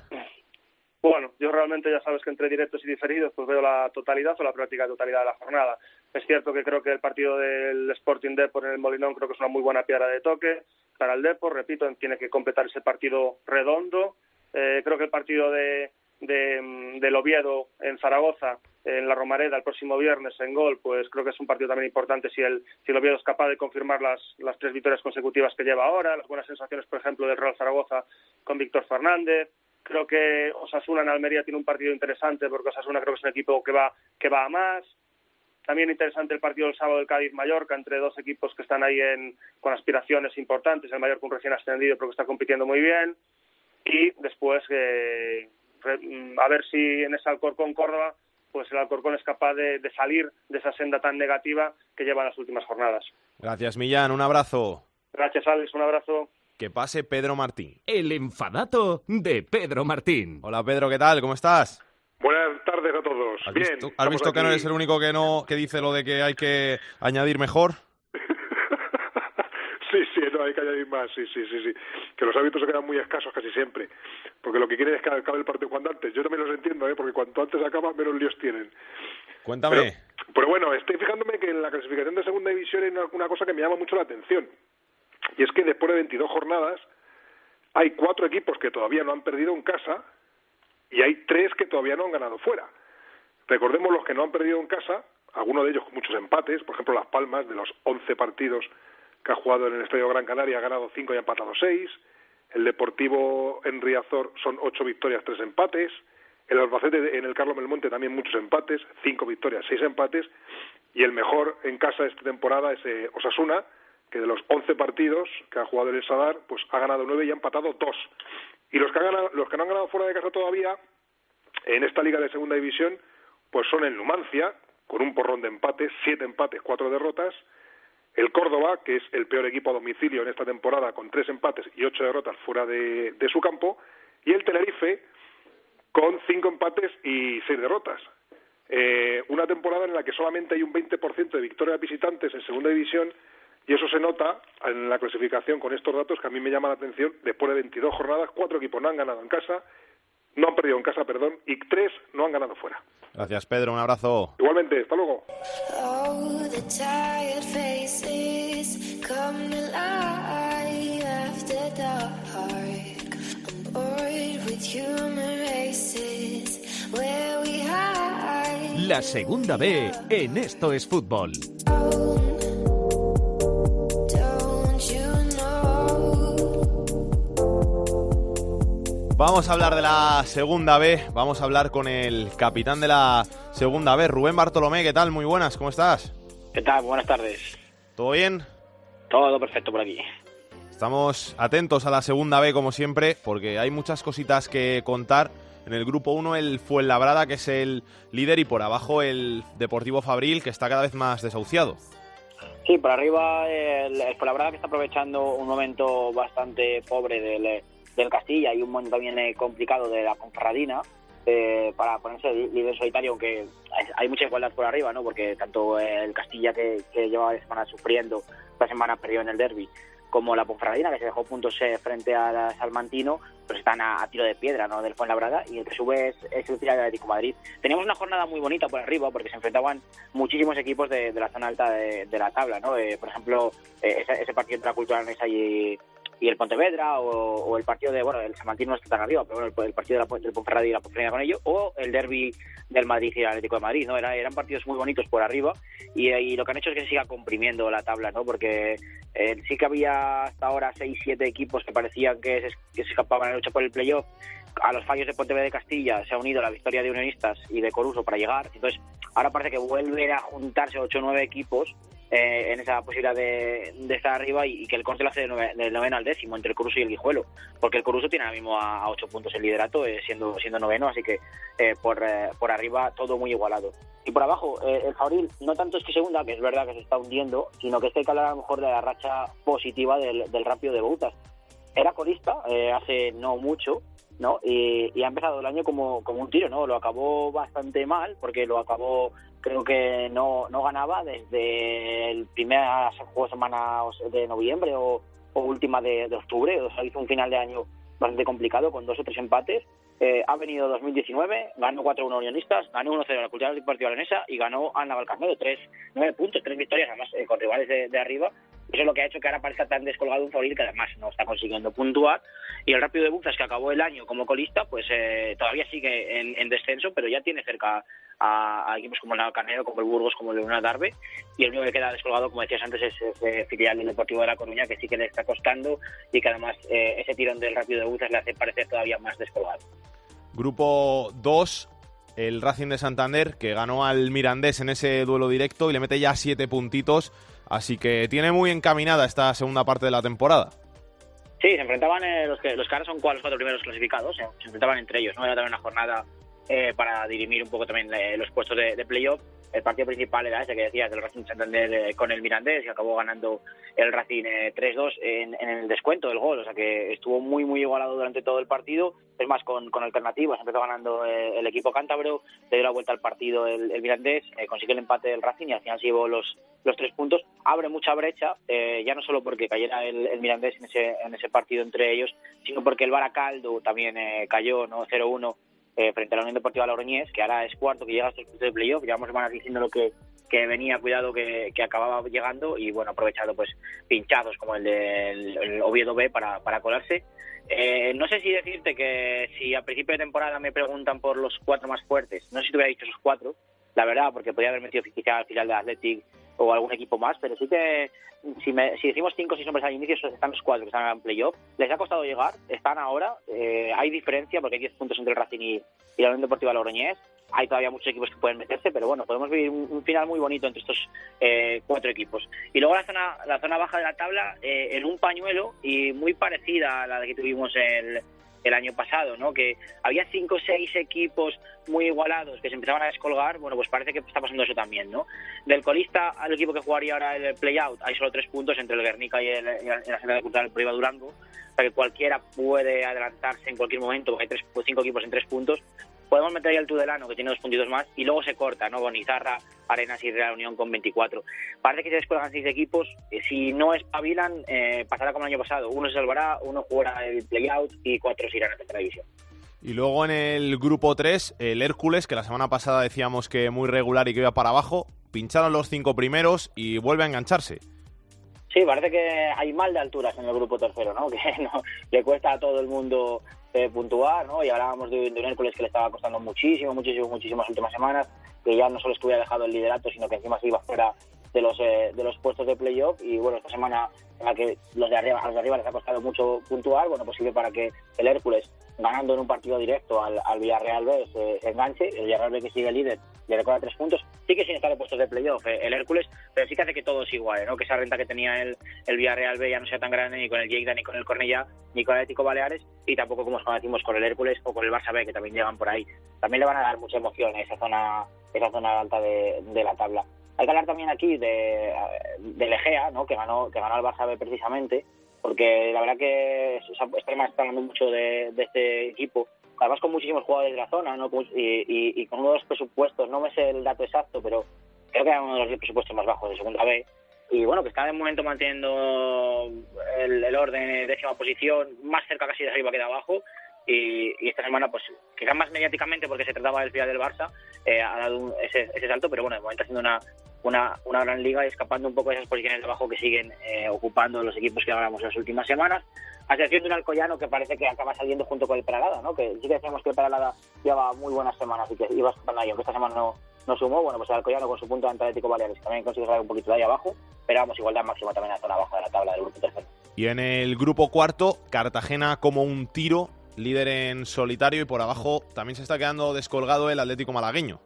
Bueno, yo realmente ya sabes que entre directos y diferidos pues veo la totalidad o la práctica totalidad de la jornada. Es cierto que creo que el partido del Sporting Depor en el Molinón creo que es una muy buena piedra de toque para el Depor. Repito, tiene que completar ese partido redondo eh, creo que el partido de, de, del Oviedo en Zaragoza, en la Romareda, el próximo viernes en gol, pues creo que es un partido también importante si el, si el Oviedo es capaz de confirmar las, las tres victorias consecutivas que lleva ahora, las buenas sensaciones, por ejemplo, del Real Zaragoza con Víctor Fernández. Creo que Osasuna en Almería tiene un partido interesante porque Osasuna creo que es un equipo que va, que va a más. También interesante el partido del sábado del Cádiz-Mallorca entre dos equipos que están ahí en, con aspiraciones importantes. El Mallorca un recién ascendido pero que está compitiendo muy bien y después eh, a ver si en ese Alcorcón Córdoba pues el Alcorcón es capaz de, de, salir de esa senda tan negativa que lleva las últimas jornadas. Gracias, Millán. Un abrazo. Gracias, Alex. Un abrazo. Que pase Pedro Martín. El enfadato de Pedro Martín. Hola, Pedro. ¿Qué tal? ¿Cómo estás? Buenas tardes a todos. ¿Has Bien. Visto, ¿Has visto que no eres el único que no que dice lo de que hay que añadir mejor? Hay que añadir más, sí, sí, sí, sí. Que los hábitos se quedan muy escasos casi siempre. Porque lo que quieren es que acabe el partido cuanto antes. Yo también los entiendo, ¿eh? Porque cuanto antes acaba, menos líos tienen. Cuéntame. Pero, pero bueno, estoy fijándome que en la clasificación de segunda división hay una, una cosa que me llama mucho la atención. Y es que después de 22 jornadas hay cuatro equipos que todavía no han perdido en casa y hay tres que todavía no han ganado fuera. Recordemos los que no han perdido en casa, algunos de ellos con muchos empates, por ejemplo Las Palmas, de los 11 partidos que ha jugado en el Estadio Gran Canaria, ha ganado cinco y ha empatado seis. El Deportivo en Riazor son ocho victorias, tres empates. El Albacete en el Carlos Belmonte también muchos empates, cinco victorias, seis empates. Y el mejor en casa esta temporada es eh, Osasuna, que de los once partidos que ha jugado en el Sadar, pues ha ganado nueve y ha empatado dos. Y los que, han ganado, los que no han ganado fuera de casa todavía, en esta liga de segunda división, pues son el Numancia, con un porrón de empates, siete empates, cuatro derrotas, el Córdoba, que es el peor equipo a domicilio en esta temporada, con tres empates y ocho derrotas fuera de, de su campo, y el Tenerife, con cinco empates y seis derrotas. Eh, una temporada en la que solamente hay un 20% de victorias visitantes en segunda división, y eso se nota en la clasificación con estos datos que a mí me llama la atención. Después de 22 jornadas, cuatro equipos no han ganado en casa, no han perdido en casa, perdón, y tres no han ganado fuera. Gracias, Pedro. Un abrazo. Igualmente, hasta luego. Come to life after dark. I'm bored with human races where we hide. La segunda B en Esto es Fútbol. Vamos a hablar de la segunda B, vamos a hablar con el capitán de la segunda B, Rubén Bartolomé, ¿qué tal? Muy buenas, ¿cómo estás? ¿Qué tal? Buenas tardes. ¿Todo bien? Todo perfecto por aquí. Estamos atentos a la segunda B como siempre, porque hay muchas cositas que contar. En el grupo 1 el Fuenlabrada, que es el líder, y por abajo el Deportivo Fabril, que está cada vez más desahuciado. Sí, por arriba el, el Fuenlabrada que está aprovechando un momento bastante pobre del, del Castilla y un momento también eh, complicado de la Conferradina eh, para ponerse líder solitario, aunque hay, mucha igualdad por arriba, ¿no? Porque tanto el Castilla que, que lleva semana sufriendo, esta semana perdió en el derby, como la Ponferradina, que se dejó puntos eh, frente a Salmantino, pues están a, tiro de piedra ¿no? del Fuenlabrada, y el que sube es, es el de Atlético Madrid. Teníamos una jornada muy bonita por arriba, porque se enfrentaban muchísimos equipos de, la zona alta de, la tabla, ¿no? Eh, por ejemplo, eh, ese, partido entre la Cultural y el Pontevedra o, el partido de, bueno, el San Martín no está tan arriba, pero bueno, el, partido de la, del Ponferrada y la Ponferrada con ello, o el derby del Madrid y el Atlético de Madrid, ¿no? eran partidos muy bonitos por arriba y, lo que han hecho es que se siga comprimiendo la tabla, ¿no? Porque eh, sí que había hasta ahora 6-7 equipos que parecían que se, escapaban a la lucha por el playoff. A los fallos de Pontevedra de Castilla se ha unido la victoria de Unionistas y de Coruso para llegar. Entonces, ahora parece que vuelven a juntarse 8 o 9 equipos eh, en esa posibilidad de, estar arriba y, que el corte lo hace del, noveno al décimo entre el Coruso y el Guijuelo, porque el Coruso tiene ahora mismo a, ocho puntos el liderato, eh, siendo siendo noveno, así que eh, por, por arriba todo muy igualado. Y por abajo, el Fabril no tanto es que segunda, que es verdad que se está hundiendo, sino que este que a lo mejor de la racha positiva del, del Rápido de Boutas. Era colista hace no mucho, ¿no? Y, ha empezado el año como, como un tiro, ¿no? Lo acabó bastante mal, porque lo acabó creo que no, no ganaba desde el primer juego de semana de noviembre o, última de, octubre. O sea, hizo un final de año bastante complicado con dos o tres empates. Eh, ha venido 2019, ganó 4-1 Unionistas, ganó 1-0 la Cultural Deportiva Leonesa y ganó a Navalcarnero, tres, nueve puntos, tres victorias, además eh, con rivales de, arriba. Eso es lo que ha hecho que ahora parezca tan descolgado un favorito que además no está consiguiendo puntuar. Y el Rápido de Buzas, que acabó el año como colista, pues eh, todavía sigue en, en, descenso, pero ya tiene cerca a, equipos como el Navalcarnero, como el Burgos, como el Leona Darbe. Y el único que queda descolgado, como decías antes, es ese filial del Deportivo de La Coruña, que sí que le está costando y que además eh, ese tirón del Rápido de Buzas le hace parecer todavía más descolgado. Grupo 2, el Racing de Santander, que ganó al Mirandés en ese duelo directo y le mete ya siete puntitos. Así que tiene muy encaminada esta segunda parte de la temporada. Sí, se enfrentaban eh, los que los caras son los cuatro primeros clasificados, eh, se enfrentaban entre ellos, ¿no? Era también una jornada eh, para dirimir un poco también eh, los puestos de, de playoff. El partido principal era ese que decías, del Racing Santander eh, con el Mirandés, y acabó ganando el Racing 3-2 en, el descuento del gol. O sea que estuvo muy, muy igualado durante todo el partido. Es más, con, con alternativas. Empezó ganando el equipo cántabro, le dio la vuelta al partido el, Mirandés, consiguió el empate del Racing y al final se llevó los, los tres puntos. Abre mucha brecha, ya no solo porque cayera el, Mirandés en ese, en ese partido entre ellos, sino porque el Baracaldo también cayó no 0-1 eh, frente a la Unión Deportiva Logroñés, que ahora es cuarto, que llega a estos puntos de playoff. Llevamos semanas diciendo lo que, que venía, cuidado, que, que, acababa llegando y bueno, aprovechado pues pinchados como el del Oviedo B para, para colarse. Eh, no sé si decirte que si a principio de temporada me preguntan por los cuatro más fuertes, no sé si te hubiera dicho esos cuatro, la verdad, porque podía haber metido quizá al final de Athletic o algún equipo más, pero sí que si, si decimos cinco o seis nombres al inicio, están los cuatro que están en playoff. Les ha costado llegar, están ahora, eh, hay diferencia porque hay 10 puntos entre el Racing y, la Unión Deportiva Logroñés. Hay todavía muchos equipos que pueden meterse, pero bueno, podemos vivir un, final muy bonito entre estos eh, cuatro equipos. Y luego la zona, la zona baja de la tabla, eh, en un pañuelo y muy parecida a la que tuvimos el, el año pasado, ¿no? Que había cinco o seis equipos muy igualados que se empezaban a descolgar, bueno, pues parece que está pasando eso también, ¿no? Del colista al equipo que jugaría ahora el play-out, hay solo tres puntos entre el Guernica y, el, la Central de Cultural Priva Durango, o sea que cualquiera puede adelantarse en cualquier momento, hay tres, cinco equipos en tres puntos, podemos meter ahí al Tudelano, que tiene dos puntitos más, y luego se corta, ¿no? Bonizarra, Arenas y Real Unión con 24. Parece que se descuelgan seis equipos. Eh, si no espabilan, eh, pasará como el año pasado. Uno se salvará, uno jugará el play-out y cuatro se irán a tercera división. Y luego en el grupo 3, el Hércules, que la semana pasada decíamos que muy regular y que iba para abajo, pincharon los cinco primeros y vuelve a engancharse. Sí, parece que hay mal de alturas en el grupo tercero, ¿no? *laughs* Que no, le cuesta a todo el mundo eh, puntuar, ¿no? Y hablábamos de, de, un Hércules que le estaba costando muchísimo, muchísimo, muchísimas últimas semanas, que ya no solo estuviera dejado el liderato, sino que encima se iba fuera de los eh, de los puestos de playoff y bueno esta semana en la que los de arriba a los de arriba les ha costado mucho puntuar bueno pues sirve para que el Hércules ganando en un partido directo al, al Villarreal B se, enganche el Villarreal B que sigue líder le recuerda tres puntos sí que sin estar en puestos de playoff eh, el Hércules pero sí que hace que todo es igual ¿no? que esa renta que tenía el, el Villarreal B ya no sea tan grande ni con el Lleida ni con el Cornellá ni con el Atlético Baleares y tampoco como decimos con el Hércules o con el Barça B que también llegan por ahí. También le van a dar mucha emoción esa zona esa zona alta de, de la tabla hay que hablar también aquí de, de Legea, ¿no? que ganó que ganó al Barça B precisamente, porque la verdad que está hablando mucho de, este equipo, además con muchísimos jugadores de la zona ¿no? y, con uno de los presupuestos, no me sé el dato exacto, pero creo que era uno de los presupuestos más bajos de segunda B, y bueno, que está de momento manteniendo el, orden en décima posición, más cerca casi de arriba que de abajo. Y, y esta semana, pues, quizás más mediáticamente porque se trataba del final del Barça, eh, ha dado un- ese, ese salto, pero bueno, de momento haciendo una, una, una gran liga y escapando un poco de esas posiciones de abajo que siguen eh, ocupando los equipos que hablamos las últimas semanas. A excepción de un Alcoyano que parece que acaba saliendo junto con el Peralada, ¿no? Que sí que decíamos que el Peralada lleva muy buenas semanas y que iba escapando ahí, aunque esta semana no, no sumó. Bueno, pues el Alcoyano con su punto ante Atlético Baleares también consigue salir un poquito de ahí abajo, pero vamos, igualdad máxima también en la zona baja de la tabla del grupo tercero. Y en el grupo cuarto, Cartagena como un tiro, líder en solitario y por abajo también se está quedando descolgado el Atlético malagueño.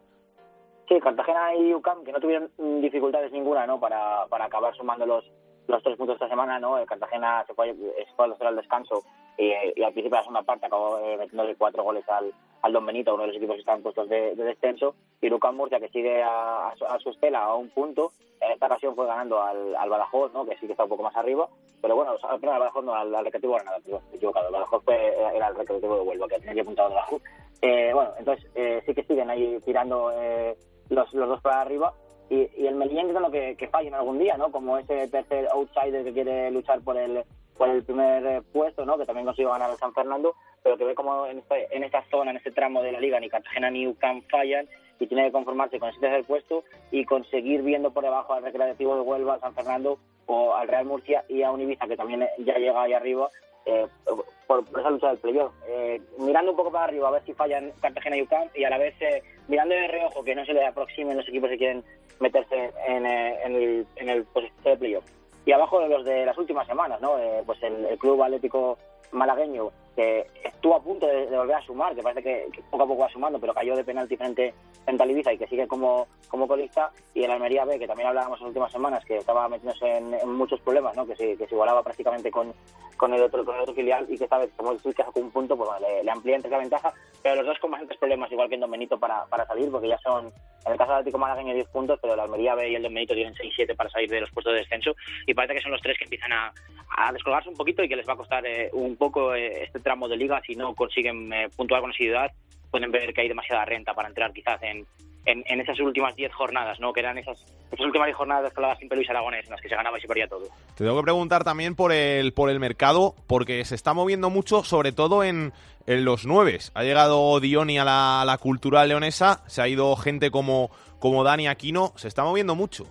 Sí, Cartagena y UCAM, que no tuvieron mm, dificultades ninguna ¿no? para, para acabar sumando los, los tres puntos esta semana. ¿no? El Cartagena se fue, se fue al descanso y, y al principio de la segunda parte acabó eh, metiéndole cuatro goles al, al Don Benito, uno de los equipos que están puestos de, de descenso. Y UCAM Murcia, que sigue a, a a su estela a un punto, en esta ocasión fue ganando al, al Badajoz, ¿no? que sí que está un poco más arriba. Pero bueno, o sea, al final al Badajoz no, al, al Recreativo Granada, equivocado. El Badajoz fue, era, el Recreativo de Huelva, que tenía que apuntar abajo. Eh, bueno, entonces eh, sí que siguen ahí tirando eh, los, los dos para arriba y, y el Melilla intentando que, que fallen algún día, ¿no? Como ese tercer outsider que quiere luchar por el por el primer eh, puesto, ¿no? Que también consiguió ganar el San Fernando, pero que ve como en, este, en esta zona, en este tramo de la liga, ni Cartagena ni UCAM fallan y tiene que conformarse con ese tercer puesto y conseguir viendo por debajo al Recreativo de Huelva, al San Fernando o al Real Murcia y a un Ibiza que también ya llega ahí arriba eh, por, por esa lucha del playoff. Eh, mirando un poco para arriba a ver si fallan Cartagena y UCAM y a la vez eh, mirando de reojo que no se le aproximen los equipos que quieren meterse en, eh, el, en el de playoff. Y abajo los de las últimas semanas, ¿no? Eh, pues el, el Club Atlético Malagueño que estuvo a punto de, de volver a sumar, que parece que, que poco a poco va sumando, pero cayó de penalti frente, frente al Ibiza y que sigue como, como colista, y el Almería B, que también hablábamos en las últimas semanas, que estaba metiéndose en, en muchos problemas, ¿no? que, se, que se igualaba prácticamente con, con, el otro, con el otro filial, y que esta vez, como el que sacó un punto, pues le, amplía entre la ventaja, pero los dos con bastantes problemas, igual que en Don Benito, para, para salir, porque ya son, en el caso del Atlético Malagueño, 10 puntos, pero el Almería B y el Don Benito tienen 6-7 para salir de los puestos de descenso, y parece que son los tres que empiezan a, a descolgarse un poquito y que les va a costar eh, un poco eh, este tramo de liga si no consiguen eh, puntuar con asiduidad pueden ver que hay demasiada renta para entrar quizás en, en, esas últimas 10 jornadas, ¿no? que eran esas, esas últimas 10 jornadas que hablaba siempre Luis Aragonés, en las que se ganaba y se perdía todo. Te tengo que preguntar también por el, por el mercado, porque se está moviendo mucho, sobre todo en, en los nueves. Ha llegado Dioni a la, a la cultural leonesa, se ha ido gente como, como Dani Aquino, se está moviendo mucho.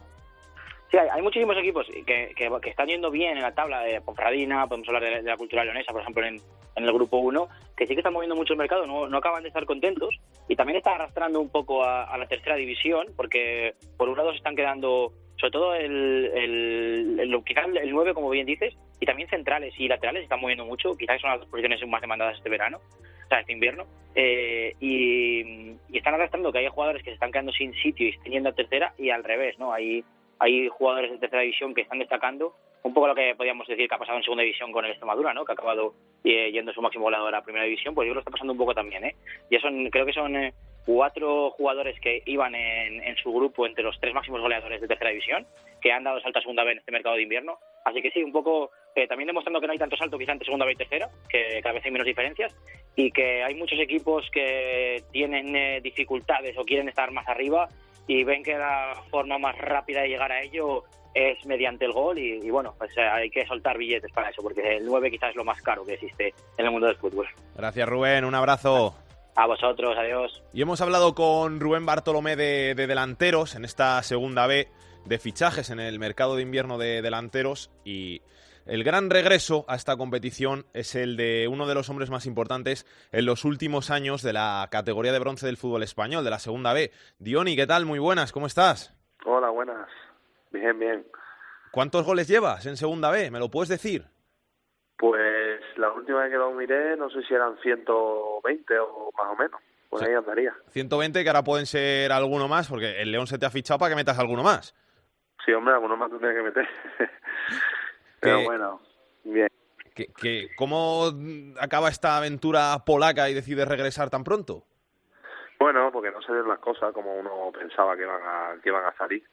Hay, muchísimos equipos que, que, están yendo bien en la tabla de Ponferradina, podemos hablar de, la cultura leonesa, por ejemplo, en, el grupo 1, que sí que están moviendo mucho el mercado, no, no acaban de estar contentos y también está arrastrando un poco a, la tercera división, porque por un lado se están quedando, sobre todo el, el, el, quizás el 9, como bien dices, y también centrales y laterales están moviendo mucho, quizás son las posiciones más demandadas este verano, o sea, este invierno, eh, y, y están arrastrando que hay jugadores que se están quedando sin sitio y están a tercera y al revés, ¿no? Hay hay jugadores de tercera división que están destacando, un poco lo que podríamos decir que ha pasado en segunda división con el Extremadura, ¿no? que ha acabado eh, yendo su máximo goleador a primera división, pues yo que está pasando un poco también. ¿eh? Ya son, creo que son eh, cuatro jugadores que iban en, en, su grupo entre los tres máximos goleadores de tercera división, que han dado salto a segunda vez en este mercado de invierno. Así que sí, un poco eh, también demostrando que no hay tanto salto quizá entre segunda vez y tercera, que cada vez hay menos diferencias, y que hay muchos equipos que tienen eh, dificultades o quieren estar más arriba y ven que la forma más rápida de llegar a ello es mediante el gol y, y bueno, pues eh, hay que soltar billetes para eso, porque el 9 quizás es lo más caro que existe en el mundo del fútbol. Gracias Rubén, un abrazo. A vosotros, adiós. Y hemos hablado con Rubén Bartolomé de, de delanteros en esta segunda B de fichajes en el mercado de invierno de delanteros y el gran regreso a esta competición es el de uno de los hombres más importantes en los últimos años de la categoría de bronce del fútbol español, de la segunda B. Diony, ¿qué tal? Muy buenas, ¿cómo estás? Hola, buenas. Bien, bien. ¿Cuántos goles llevas en segunda B? ¿Me lo puedes decir? Pues la última vez que lo miré, no sé si eran 120 o más o menos. Por sí. ahí andaría. 120, que ahora pueden ser alguno más, porque el León se te ha fichado para que metas alguno más. Sí, hombre, alguno más tú tienes que meter. *laughs* Pero bueno, bien. ¿Que, que, ¿Cómo acaba esta aventura polaca y decides regresar tan pronto? Bueno, porque no salieron las cosas como uno pensaba que iban a, que iban a salir.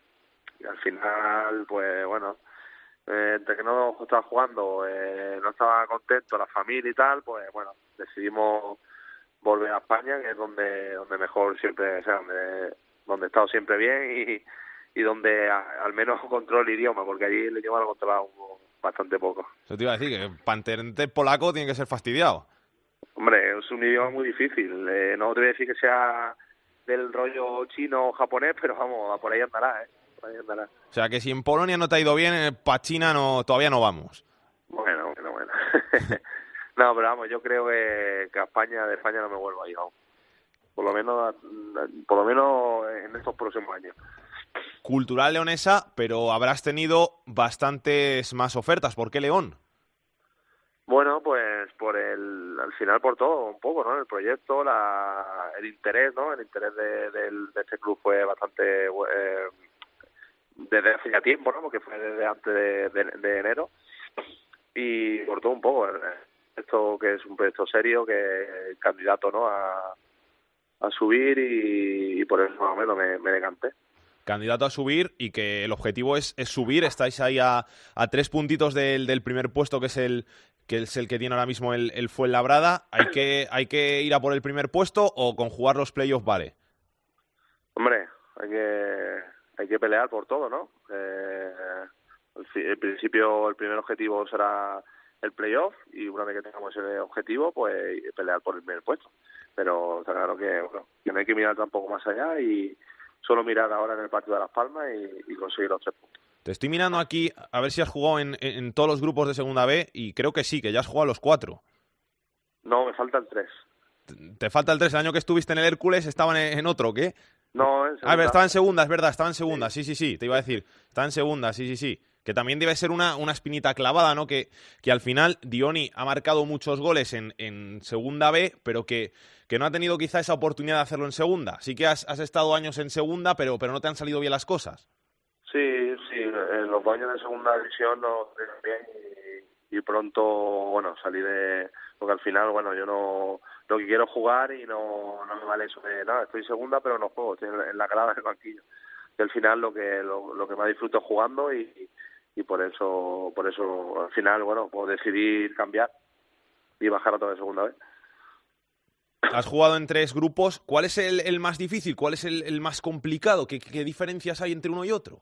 Y al final, pues bueno, eh, entre que no estaba jugando, eh, no estaba contento la familia y tal, pues bueno, decidimos volver a España, que es donde donde mejor siempre, o sea, donde, donde he estado siempre bien y, y donde a- al menos *laughs* controlo el idioma, porque allí el idioma lo controlaba bastante poco. Eso te iba a decir, que para entender polaco tiene que ser fastidiado. Hombre, es un idioma muy difícil. Eh, no te voy a decir que sea del rollo chino o japonés, pero vamos, por ahí andará, ¿eh? Por ahí andará. O sea que si en Polonia no te ha ido bien, para China no, todavía no vamos. Bueno, bueno, bueno. *laughs* no, pero vamos, yo creo que, que a España, de España no me vuelvo a ir aún. Por lo menos, por lo menos en estos próximos años. Cultural leonesa, pero habrás tenido bastantes más ofertas. ¿Por qué León? Bueno, pues por el, al final por todo, un poco, ¿no? El proyecto, la, el interés, ¿no? El interés de, este club fue bastante, eh, desde hace ya tiempo, ¿no? Porque fue desde antes de, enero. Y por todo un poco, eh, esto que es un proyecto serio, que es candidato, ¿no? A, a subir y, y por eso más o menos me, me decanté. Candidato a subir y que el objetivo es, es subir. Estáis ahí a, tres puntitos del, del primer puesto, que es el que es el que tiene ahora mismo el, el Fuenlabrada. ¿Hay que, ¿Hay que ir a por el primer puesto o con jugar los playoffs vale? Hombre, hay que, hay que pelear por todo, ¿no? Eh, al principio el primer objetivo será el playoff y una vez que tengamos ese objetivo, pues pelear por el primer puesto. Pero está claro que, bueno, que no hay que mirar tampoco más allá y solo mirar ahora en el partido de Las Palmas y, y conseguir los tres puntos. Te estoy mirando aquí a ver si has jugado en, en- todos los grupos de Segunda B y creo que sí, que ya has jugado a los cuatro. No, me faltan tres. Te falta el tres. El año que estuviste en el Hércules estaban en, en otro, ¿o ¿qué? No, en Ah, segunda. estaba en segunda, es verdad, estaba en segunda, sí, sí, sí, te iba a decir, estaba en segunda, sí, sí, sí. Que también debe ser una, una espinita clavada, ¿no? Que, que al final Dioni ha marcado muchos goles en, en segunda B, pero que, que no ha tenido quizá esa oportunidad de hacerlo en segunda. Sí que has, has estado años en segunda, pero, pero no te han salido bien las cosas. Sí, sí, en los años de segunda división no bien y, pronto, bueno, salí de... Porque al final, bueno, yo no... Lo que quiero jugar y no, no me vale eso de nada, estoy segunda pero no juego, estoy en en la grada del banquillo. Y al final lo que lo, lo que más disfruto es jugando y, y por eso por eso al final, bueno, puedo decidir cambiar y bajar a toda de segunda vez. Has jugado en tres grupos. ¿Cuál es el, el más difícil? ¿Cuál es el, el más complicado? ¿Qué, ¿Qué diferencias hay entre uno y otro?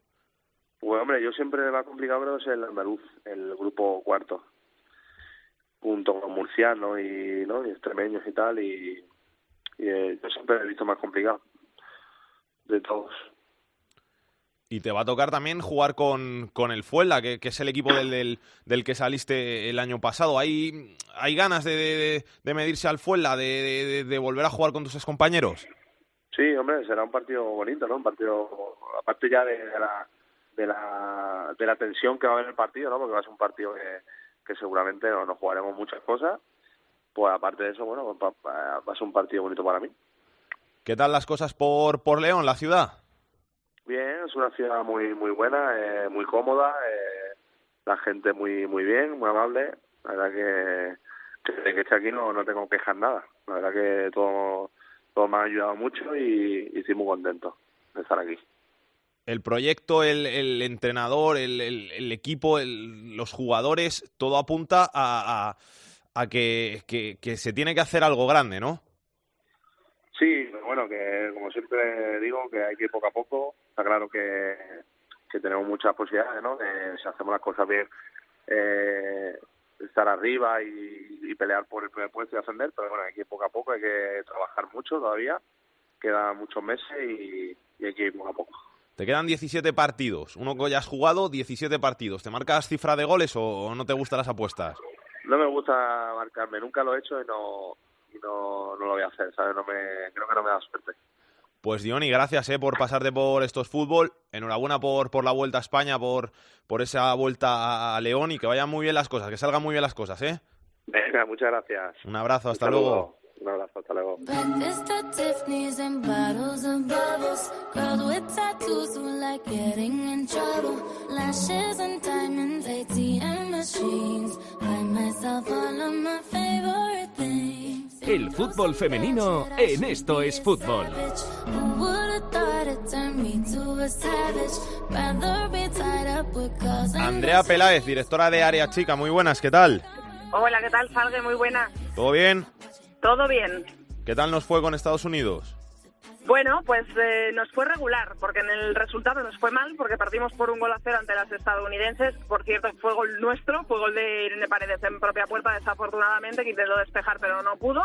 Pues hombre, yo siempre me ha complicado es el andaluz, el grupo cuarto, junto con murcianos y, ¿no? y extremeños y tal, y, y, eh, yo siempre he visto más complicado de todos. Y te va a tocar también jugar con, con el Fuela, que, que es el equipo del, del, del que saliste el año pasado. ¿Hay, hay ganas de, de, de medirse al Fuela, de, de, volver a jugar con tus excompañeros? Sí, hombre, será un partido bonito, ¿no? Un partido, aparte ya de, la, de, la, de la tensión que va a haber en el partido, ¿no? Porque va a ser un partido que, que seguramente no, nos jugaremos muchas cosas. Pues aparte de eso, bueno, va, va- va a ser un partido bonito para mí. ¿Qué tal las cosas por, por León, la ciudad? Bien, es una ciudad muy muy buena, eh, muy cómoda, eh, la gente muy muy bien, muy amable. La verdad que, desde que estoy aquí no, no tengo quejas nada. La verdad que todo, todo me ha ayudado mucho y, y estoy muy contento de estar aquí. El proyecto, el, el entrenador, el, el- el equipo, el- los jugadores, todo apunta a, a- a que, que- que se tiene que hacer algo grande, ¿no? Sí, bueno, que como siempre digo, que hay que ir poco a poco. Está claro que, que tenemos muchas posibilidades, ¿no? De, si hacemos las cosas bien, eh, estar arriba y, y pelear por el primer puesto y ascender, pero bueno, hay que ir poco a poco, hay que trabajar mucho todavía. Quedan muchos meses y, y hay que ir poco a poco. Te quedan 17 partidos. Uno que ya has jugado, 17 partidos. ¿Te marcas cifra de goles o, o no te gustan las apuestas? No me gusta marcarme, nunca lo he hecho y no, y no, no lo voy a hacer, ¿sabes? No me, creo que no me da suerte. Pues Diony, gracias eh, por pasarte por estos fútbol. Enhorabuena por, por la vuelta a España, por, por esa vuelta a, a León y que vayan muy bien las cosas, que salgan muy bien las cosas, ¿eh? Venga, muchas gracias. Un abrazo, hasta Un luego. Un abrazo, hasta luego. El fútbol femenino en Esto es Fútbol. Andrea Peláez, directora de Área Chica, muy buenas, ¿qué tal? Hola, ¿qué tal, Salgue? Muy buena. ¿Todo bien? ¿Todo bien? ¿Qué tal nos fue con Estados Unidos? Bueno, pues eh, nos fue regular, porque en el resultado nos fue mal, porque perdimos por un gol a cero ante las estadounidenses. Por cierto, fue gol nuestro, fue gol de Irene Paredes en propia puerta, desafortunadamente, que intentó despejar, pero no pudo.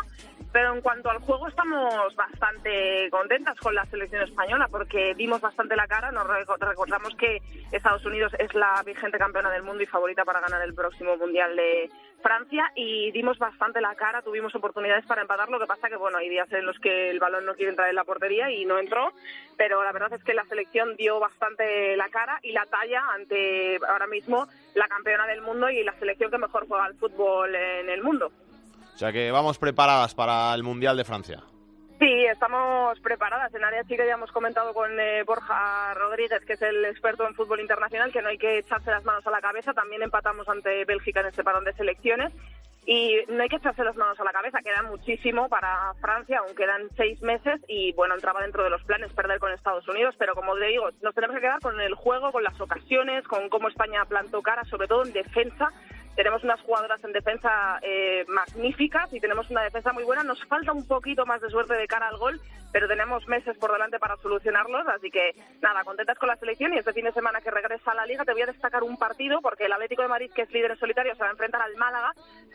Pero en cuanto al juego, estamos bastante contentas con la selección española, porque dimos bastante la cara. Nos recordamos que Estados Unidos es la vigente campeona del mundo y favorita para ganar el próximo Mundial de Francia, y dimos bastante la cara, tuvimos oportunidades para empatar. Lo que pasa que, bueno, hay días en los que el balón no quiere entrar en la portería y no entró, pero la verdad es que la selección dio bastante la cara y la talla ante ahora mismo la campeona del mundo y la selección que mejor juega al fútbol en el mundo. O sea que vamos preparadas para el Mundial de Francia. Sí, estamos preparadas. En área chica ya hemos comentado con eh, Borja Rodríguez, que es el experto en fútbol internacional, que no hay que echarse las manos a la cabeza. También empatamos ante Bélgica en este parón de selecciones y no hay que echarse las manos a la cabeza, queda muchísimo para Francia, aún quedan seis meses y bueno, entraba dentro de los planes perder con Estados Unidos, pero como le digo, nos tenemos que quedar con el juego, con las ocasiones, con cómo España plantó cara, sobre todo en defensa, tenemos unas jugadoras en defensa eh, magníficas y tenemos una defensa muy buena. Nos falta un poquito más de suerte de cara al gol, pero tenemos meses por delante para solucionarlos. Así que nada, contentas con la selección y este fin de semana que regresa a la liga te voy a destacar un partido porque el Atlético de Madrid, que es líder en solitario, se va a enfrentar al Málaga.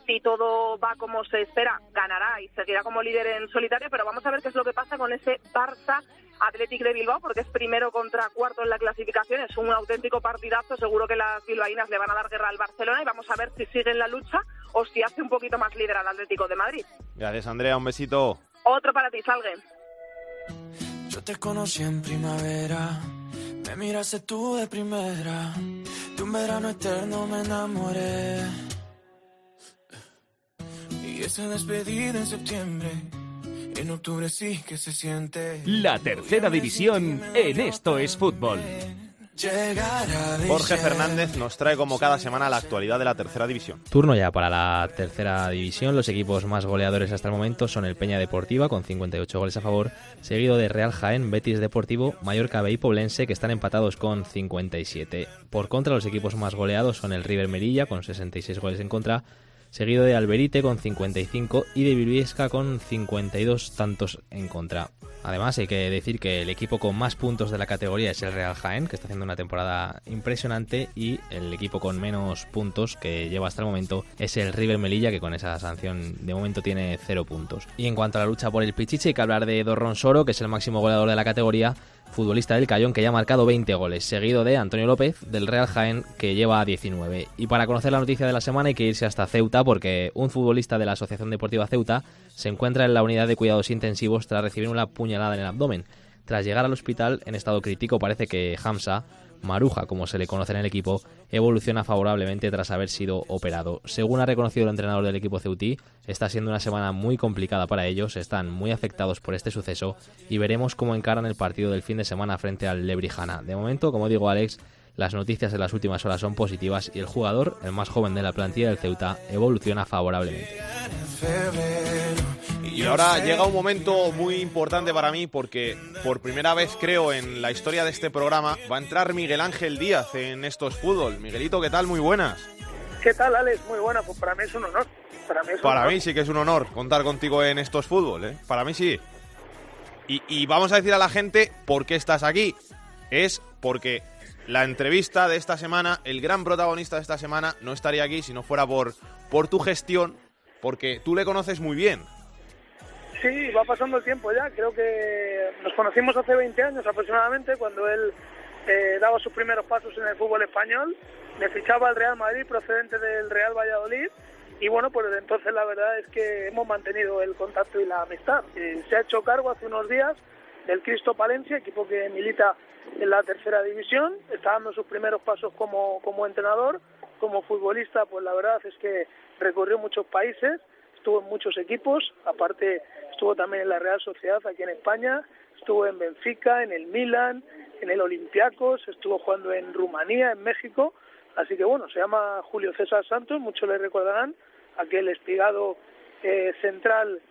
Si todo va como se espera, ganará y seguirá como líder en solitario, pero vamos a ver qué es lo que pasa con ese Barça Athletic de Bilbao, porque es primero contra cuarto en la clasificación. Es un auténtico partidazo. Seguro que las bilbaínas le van a dar guerra al Barcelona y vamos a ver si sigue en la lucha o si hace un poquito más líder al Atlético de Madrid. Gracias, Andrea. Un besito. Otro para ti, Salgue. Yo te conocí en primavera. Me miraste tú de primera. De un verano eterno me enamoré. Y esa despedida en septiembre en octubre sí que se siente. La tercera división en Esto es Fútbol. Jorge Fernández nos trae como cada semana la actualidad de la tercera división. Turno ya para la tercera división. Los equipos más goleadores hasta el momento son el Peña Deportiva con 58 goles a favor, seguido de Real Jaén, Betis Deportivo, Mallorca B y Poblense que están empatados con 57. Por contra, los equipos más goleados son el River Merilla con 66 goles en contra, seguido de Alberite con 55 y de Viruesca con 52 tantos en contra. Además, hay que decir que el equipo con más puntos de la categoría es el Real Jaén, que está haciendo una temporada impresionante, y el equipo con menos puntos que lleva hasta el momento es el River Melilla, que con esa sanción de momento tiene 0 puntos. Y en cuanto a la lucha por el Pichiche, hay que hablar de Dorron Soro, que es el máximo goleador de la categoría, futbolista del Cayón que ya ha marcado 20 goles, seguido de Antonio López del Real Jaén que lleva 19. Y para conocer la noticia de la semana hay que irse hasta Ceuta porque un futbolista de la Asociación Deportiva Ceuta se encuentra en la unidad de cuidados intensivos tras recibir una puñalada en el abdomen. Tras llegar al hospital en estado crítico parece que Hamza Maruja, como se le conoce en el equipo, evoluciona favorablemente tras haber sido operado. Según ha reconocido el entrenador del equipo Ceutí, está siendo una semana muy complicada para ellos, están muy afectados por este suceso y veremos cómo encaran el partido del fin de semana frente al Lebrijana. De momento, como digo Alex, las noticias en las últimas horas son positivas y el jugador, el más joven de la plantilla del Ceuta, evoluciona favorablemente. Y ahora llega un momento muy importante para mí porque por primera vez creo en la historia de este programa va a entrar Miguel Ángel Díaz en estos fútbol. Miguelito, ¿qué tal? Muy buenas. ¿Qué tal, Alex? Muy buena. Pues para mí es un honor. Para mí, sí que es un honor contar contigo en estos fútbol, ¿eh? Para mí sí. Y, y vamos a decir a la gente por qué estás aquí. Es porque la entrevista de esta semana, el gran protagonista de esta semana, no estaría aquí si no fuera por, por tu gestión, porque tú le conoces muy bien. Sí, va pasando el tiempo ya. Creo que nos conocimos hace 20 años aproximadamente, cuando él eh, daba sus primeros pasos en el fútbol español. Me fichaba al Real Madrid procedente del Real Valladolid. Y bueno, pues desde entonces la verdad es que hemos mantenido el contacto y la amistad. Eh, se ha hecho cargo hace unos días del Cristo Palencia, equipo que milita en la tercera división. Está dando sus primeros pasos como, como entrenador. Como futbolista, pues la verdad es que recorrió muchos países estuvo en muchos equipos, aparte estuvo también en la Real Sociedad aquí en España, estuvo en Benfica, en el Milan, en el Olympiacos, estuvo jugando en Rumanía, en México, así que bueno, se llama Julio César Santos, muchos le recordarán, aquel espigado eh, central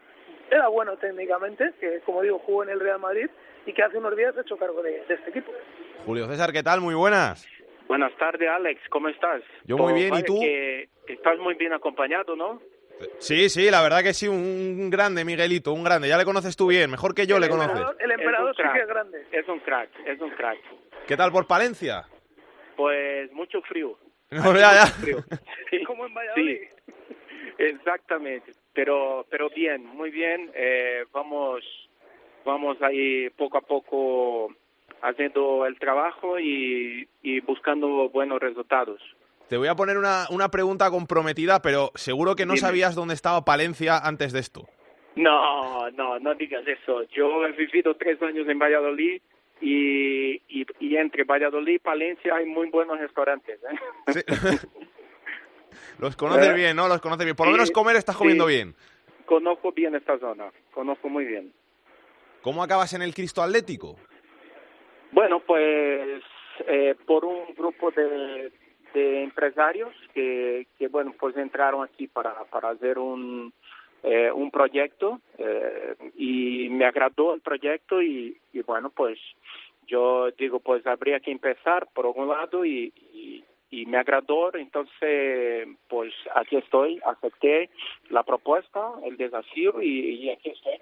era bueno técnicamente, que como digo jugó en el Real Madrid y que hace unos días ha hecho cargo de, este equipo. Julio César, ¿qué tal? Muy buenas. Buenas tardes, Alex, ¿cómo estás? Yo muy bien, ¿y tú? estás muy bien acompañado, ¿no? Sí, sí, la verdad que sí, un grande, Miguelito, un grande. Ya le conoces tú bien, mejor que yo le conoces. El emperador sí que es grande. Es un crack, es un crack. ¿Qué tal por Palencia? Pues mucho frío. *laughs* No, ya, ya. Frío. *laughs* Sí, Como en Valladolid. sí, exactamente. Pero, pero bien, muy bien. Eh, vamos, vamos ahí poco a poco haciendo el trabajo y, y buscando buenos resultados. Te voy a poner una, una pregunta comprometida, pero seguro que no Dime. sabías dónde estaba Palencia antes de esto. No, no, no digas eso. Yo he vivido tres años en Valladolid y, y, y entre Valladolid y Palencia hay muy buenos restaurantes. ¿eh? *laughs* Los conoces bien, ¿no? Los conoces bien. Por lo sí, menos comer estás comiendo sí. bien. Conozco bien esta zona, conozco muy bien. ¿Cómo acabas en el Cristo Atlético? Bueno, pues eh, por un grupo de, de empresarios que, que, bueno, pues entraron aquí para, para hacer un, eh, un proyecto eh, y me agradó el proyecto y, y, bueno, pues yo digo, pues habría que empezar por algún lado y, y, y me agradó, entonces pues aquí estoy, acepté la propuesta, el desafío y, y aquí estoy.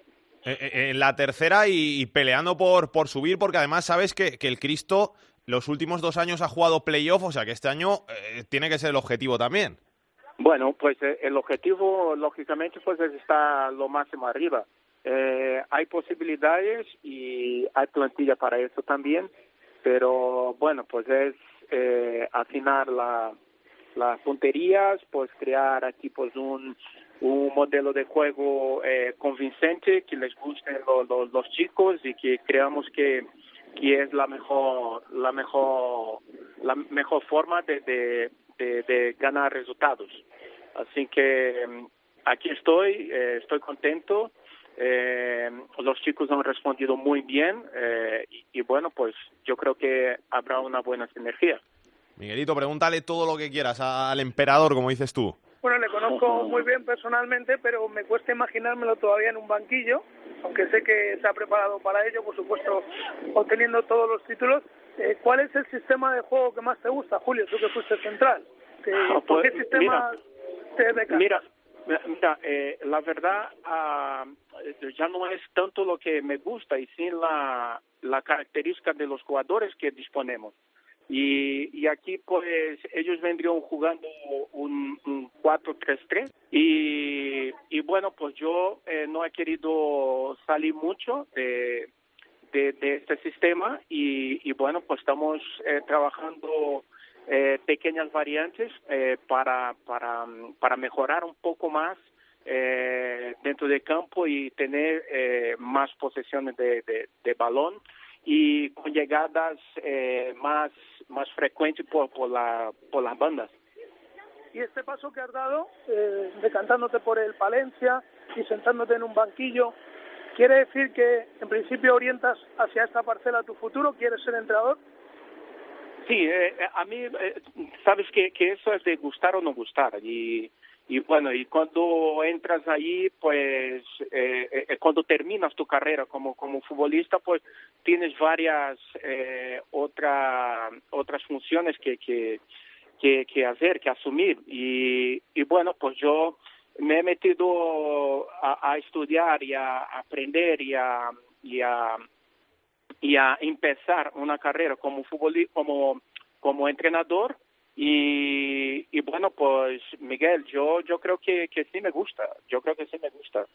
Eh, eh, en la tercera y, peleando por, por subir, porque además sabes que, que el Cristo los últimos dos años ha jugado playoff, o sea que este año eh, tiene que ser el objetivo también. Bueno, pues eh, el objetivo, lógicamente, pues es estar lo máximo arriba. Eh, hay posibilidades y hay plantilla para eso también, pero bueno, pues es eh, afinar la, las punterías, pues crear aquí pues un, un modelo de juego convincente que les guste lo- los chicos y que creamos que, que es la mejor la mejor la mejor forma de, de, de, de ganar resultados. Así que mm, aquí estoy eh, estoy contento. Eh, los chicos han respondido muy bien eh, y, y bueno pues yo creo que habrá una buena sinergia. Miguelito, pregúntale todo lo que quieras al emperador, como dices tú. Bueno, le conozco *laughs* muy bien personalmente, pero me cuesta imaginármelo todavía en un banquillo, aunque sé que se ha preparado para ello, por supuesto, obteniendo todos los títulos. Eh, ¿Cuál es el sistema de juego que más te gusta, Julio? Tú que fuiste central. ¿Qué- Ah, ¿Por qué pues, sistema te decantas? Mira, mira eh, la verdad ah, ya no es tanto lo que me gusta y la, la característica de los jugadores que disponemos. Y, y aquí pues ellos vendrían jugando un, un 4-3-3 y, y bueno pues yo eh, no he querido salir mucho de, de, de este sistema y, y bueno pues estamos eh, trabajando eh, pequeñas variantes eh, para, para, para mejorar un poco más eh, dentro del campo y tener eh, más posesiones de, de, de balón y con llegadas eh, más, más frecuentes por, por, la, por las bandas. Y este paso que has dado, eh, decantándote por el Palencia y sentándote en un banquillo, ¿quiere decir que en principio orientas hacia esta parcela tu futuro? ¿Quieres ser entrenador? Sí, eh, eh, a mí, eh, sabes que, que eso es de gustar o no gustar. Y, y bueno, y cuando entras ahí, pues eh, eh, cuando terminas tu carrera como, como futbolista, pues tienes varias eh, otra, otras funciones que, que, que, que hacer, que asumir. Y, y bueno, pues yo me he metido a, a estudiar y a aprender y a, y a y a empezar una carrera como futbolista, como como entrenador y, y bueno pues Miguel yo yo creo que, que sí me gusta yo creo que sí me gusta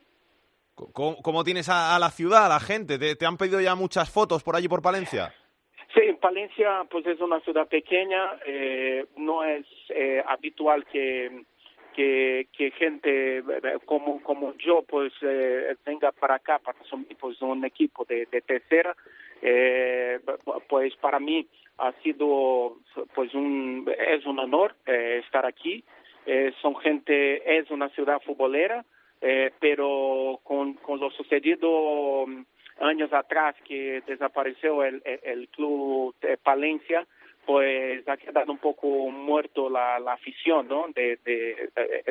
¿Cómo, cómo tienes a, a la ciudad, a la gente? ¿Te, te han pedido ya muchas fotos por allí, por Palencia? Sí, Palencia pues es una ciudad pequeña, eh, no es eh, habitual que, que, que gente eh, como, como yo pues eh, venga para acá para asumir pues un equipo de, de tercera, eh, pues para mí ha sido pues un es un honor eh, estar aquí. Eh, son gente, es una ciudad futbolera, eh, pero con, lo sucedido mm, años atrás que desapareció el, el, club Palencia, pues ha quedado un poco muerto la, la afición ¿no? de-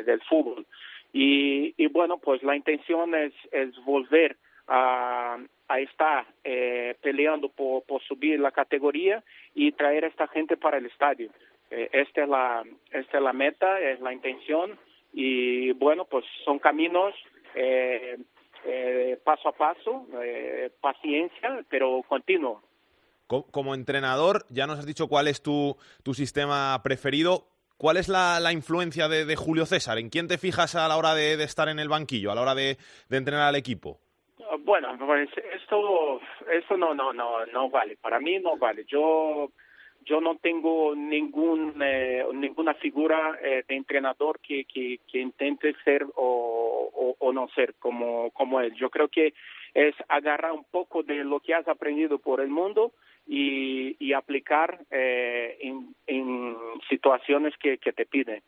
del fútbol. Y, y bueno, pues la intención es, es volver a, a estar eh, peleando por, subir la categoría y traer a esta gente para el estadio. Eh, esta, es la, esta es la meta, es la intención y bueno, pues son caminos eh, eh, paso a paso, eh, paciencia, pero continuo. Co- Como entrenador, ya nos has dicho cuál es tu, tu sistema preferido. ¿Cuál es la, la influencia de, Julio César? ¿En quién te fijas a la hora de, estar en el banquillo, a la hora de entrenar al equipo? Bueno, pues esto, esto no, no, no, no vale. Para mí no vale. Yo, yo no tengo ningún, eh, ninguna figura eh, de entrenador que, que, que intente ser o, o, o no ser como, como él. Yo creo que es agarrar un poco de lo que has aprendido por el mundo y, y aplicar eh, en, en situaciones que, que te piden.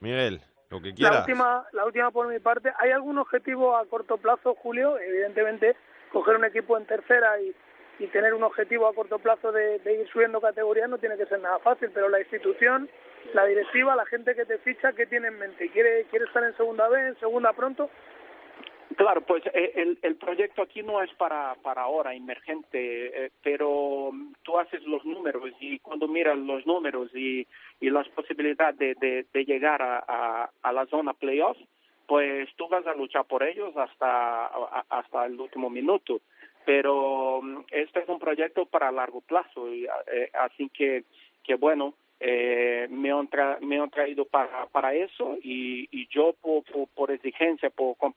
Miguel, lo que La última, la última por mi parte. ¿Hay algún objetivo a corto plazo, Julio? Evidentemente, coger un equipo en tercera y, y tener un objetivo a corto plazo de, de ir subiendo categoría no tiene que ser nada fácil, pero la institución, la directiva, la gente que te ficha, ¿qué tiene en mente? ¿Quiere, quiere estar en segunda vez, en segunda pronto? Claro, pues eh, el, el proyecto aquí no es para, para ahora, emergente, eh, pero mm, tú haces los números y cuando miras los números y, y las posibilidades de, de, llegar a, a, la zona playoff, pues tú vas a luchar por ellos hasta, hasta el último minuto. Pero mm, este es un proyecto para largo plazo, y, eh, así que, que bueno, eh, me, han me han traído para, para eso y, y yo por, por, por exigencia, por, por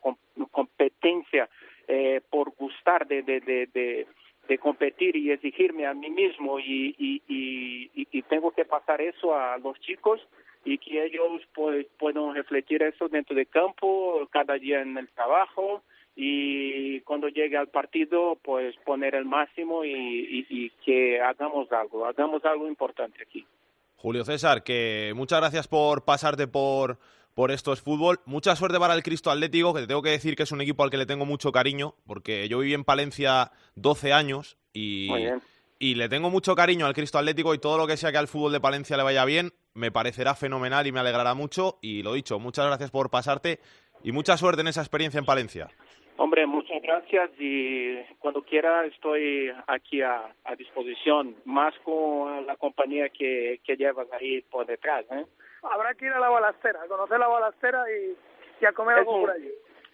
com- competencia, eh, por gustar de, de, de, de, de competir y exigirme a mí mismo y, y, y, y- tengo que pasar eso a los chicos y que ellos pues, puedan refletir eso dentro del campo, cada día en el trabajo y cuando llegue al partido pues poner el máximo y, y, y que hagamos algo, hagamos algo importante aquí. Julio César, que muchas gracias por pasarte por, por Esto es Fútbol. Mucha suerte para el Cristo Atlético, que te tengo que decir que es un equipo al que le tengo mucho cariño, porque yo viví en Palencia 12 años y, y le tengo mucho cariño al Cristo Atlético y todo lo que sea que al fútbol de Palencia le vaya bien, me parecerá fenomenal y me alegrará mucho. Y lo dicho, muchas gracias por pasarte y mucha suerte en esa experiencia en Palencia. Hombre, muchas gracias y cuando quiera estoy aquí a, a disposición, más con la compañía que, que llevas ahí por detrás. ¿eh? Habrá que ir a la balastera, a conocer la balastera y, y a comer Es algo un- por allí.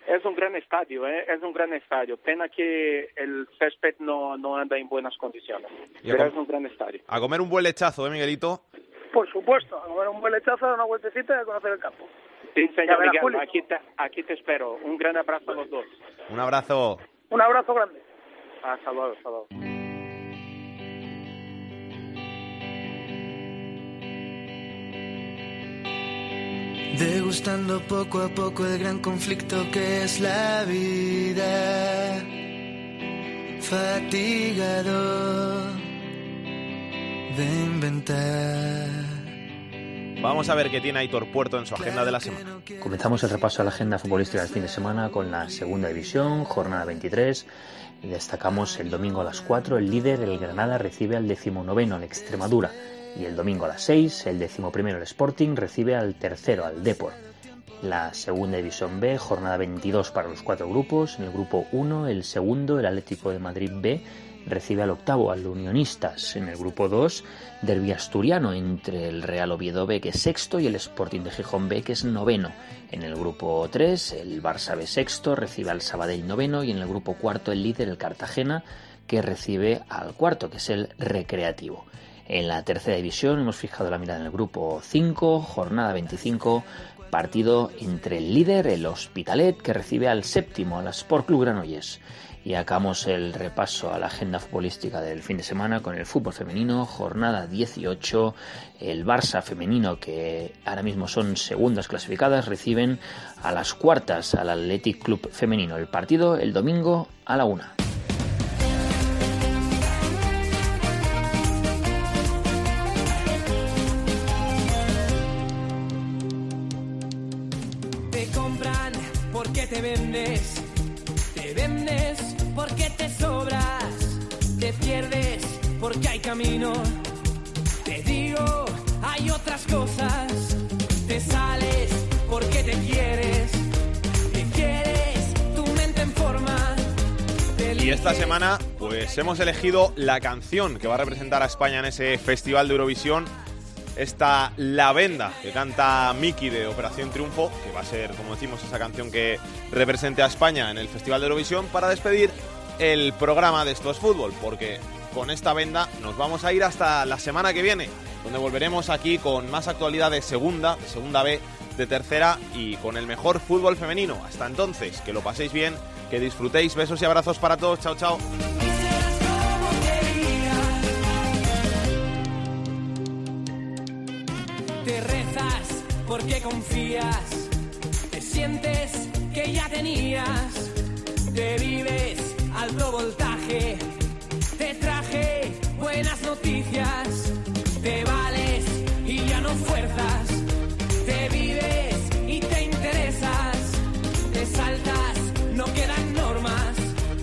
Es un gran estadio, ¿eh? es un gran estadio. Pena que el césped no, no anda en buenas condiciones, pero es un gran estadio. A comer un buen lechazo, ¿eh, Miguelito? Por supuesto, a comer un buen lechazo, dar una vueltecita y a conocer el campo. Sí, señor Miguel, Julio. aquí te, aquí te espero. Un gran abrazo a los dos. Un abrazo. Un abrazo grande. Hasta luego, hasta luego. Degustando poco a poco el gran conflicto que es la vida. Fatigado de inventar. Vamos a ver qué tiene Aitor Puerto en su agenda de la semana. Comenzamos el repaso a la agenda futbolística del fin de semana con la segunda división, jornada 23. Destacamos el domingo a las 4, el líder, el Granada, recibe al decimonoveno, al Extremadura. Y el domingo a las 6, el decimoprimero, el Sporting, recibe al tercero, al Depor. La segunda división B, jornada 22 para los cuatro grupos. En el grupo 1, el segundo, el Atlético de Madrid B, recibe al octavo, al Unionistas. En el grupo 2, derbi asturiano entre el Real Oviedo B, que es sexto, y el Sporting de Gijón B, que es noveno. En el grupo 3, el Barça B sexto, recibe al Sabadell noveno, y en el grupo cuarto, el líder, el Cartagena, que recibe al cuarto, que es el Recreativo. En la tercera división hemos fijado la mirada en el grupo 5, jornada 25, partido entre el líder, el Hospitalet, que recibe al séptimo, al Sport Club Granollers. Y acabamos el repaso a la agenda futbolística del fin de semana con el fútbol femenino, jornada 18, el Barça femenino, que ahora mismo son segundas clasificadas, reciben a las cuartas al Athletic Club femenino. El partido el domingo a la una. Te compran porque te vendes, te vendes porque te sobras, te pierdes porque hay camino. Te digo, hay otras cosas, te sales porque te quieres, te quieres, tu mente en forma. Y esta semana, pues hemos elegido la canción que va a representar a España en ese Festival de Eurovisión. Esta La Venda que canta Miki de Operación Triunfo, que va a ser, como decimos, esa canción que represente a España en el Festival de Eurovisión, para despedir el programa de Esto es Fútbol, porque con esta venda nos vamos a ir hasta la semana que viene, donde volveremos aquí con más actualidad de segunda, de segunda B, de tercera y con el mejor fútbol femenino. Hasta entonces, que lo paséis bien, que disfrutéis, besos y abrazos para todos, chao, chao. Porque confías, te sientes que ya tenías, te vives alto voltaje, te traje buenas noticias, te vales y ya no fuerzas, te vives y te interesas, te saltas, no quedan normas.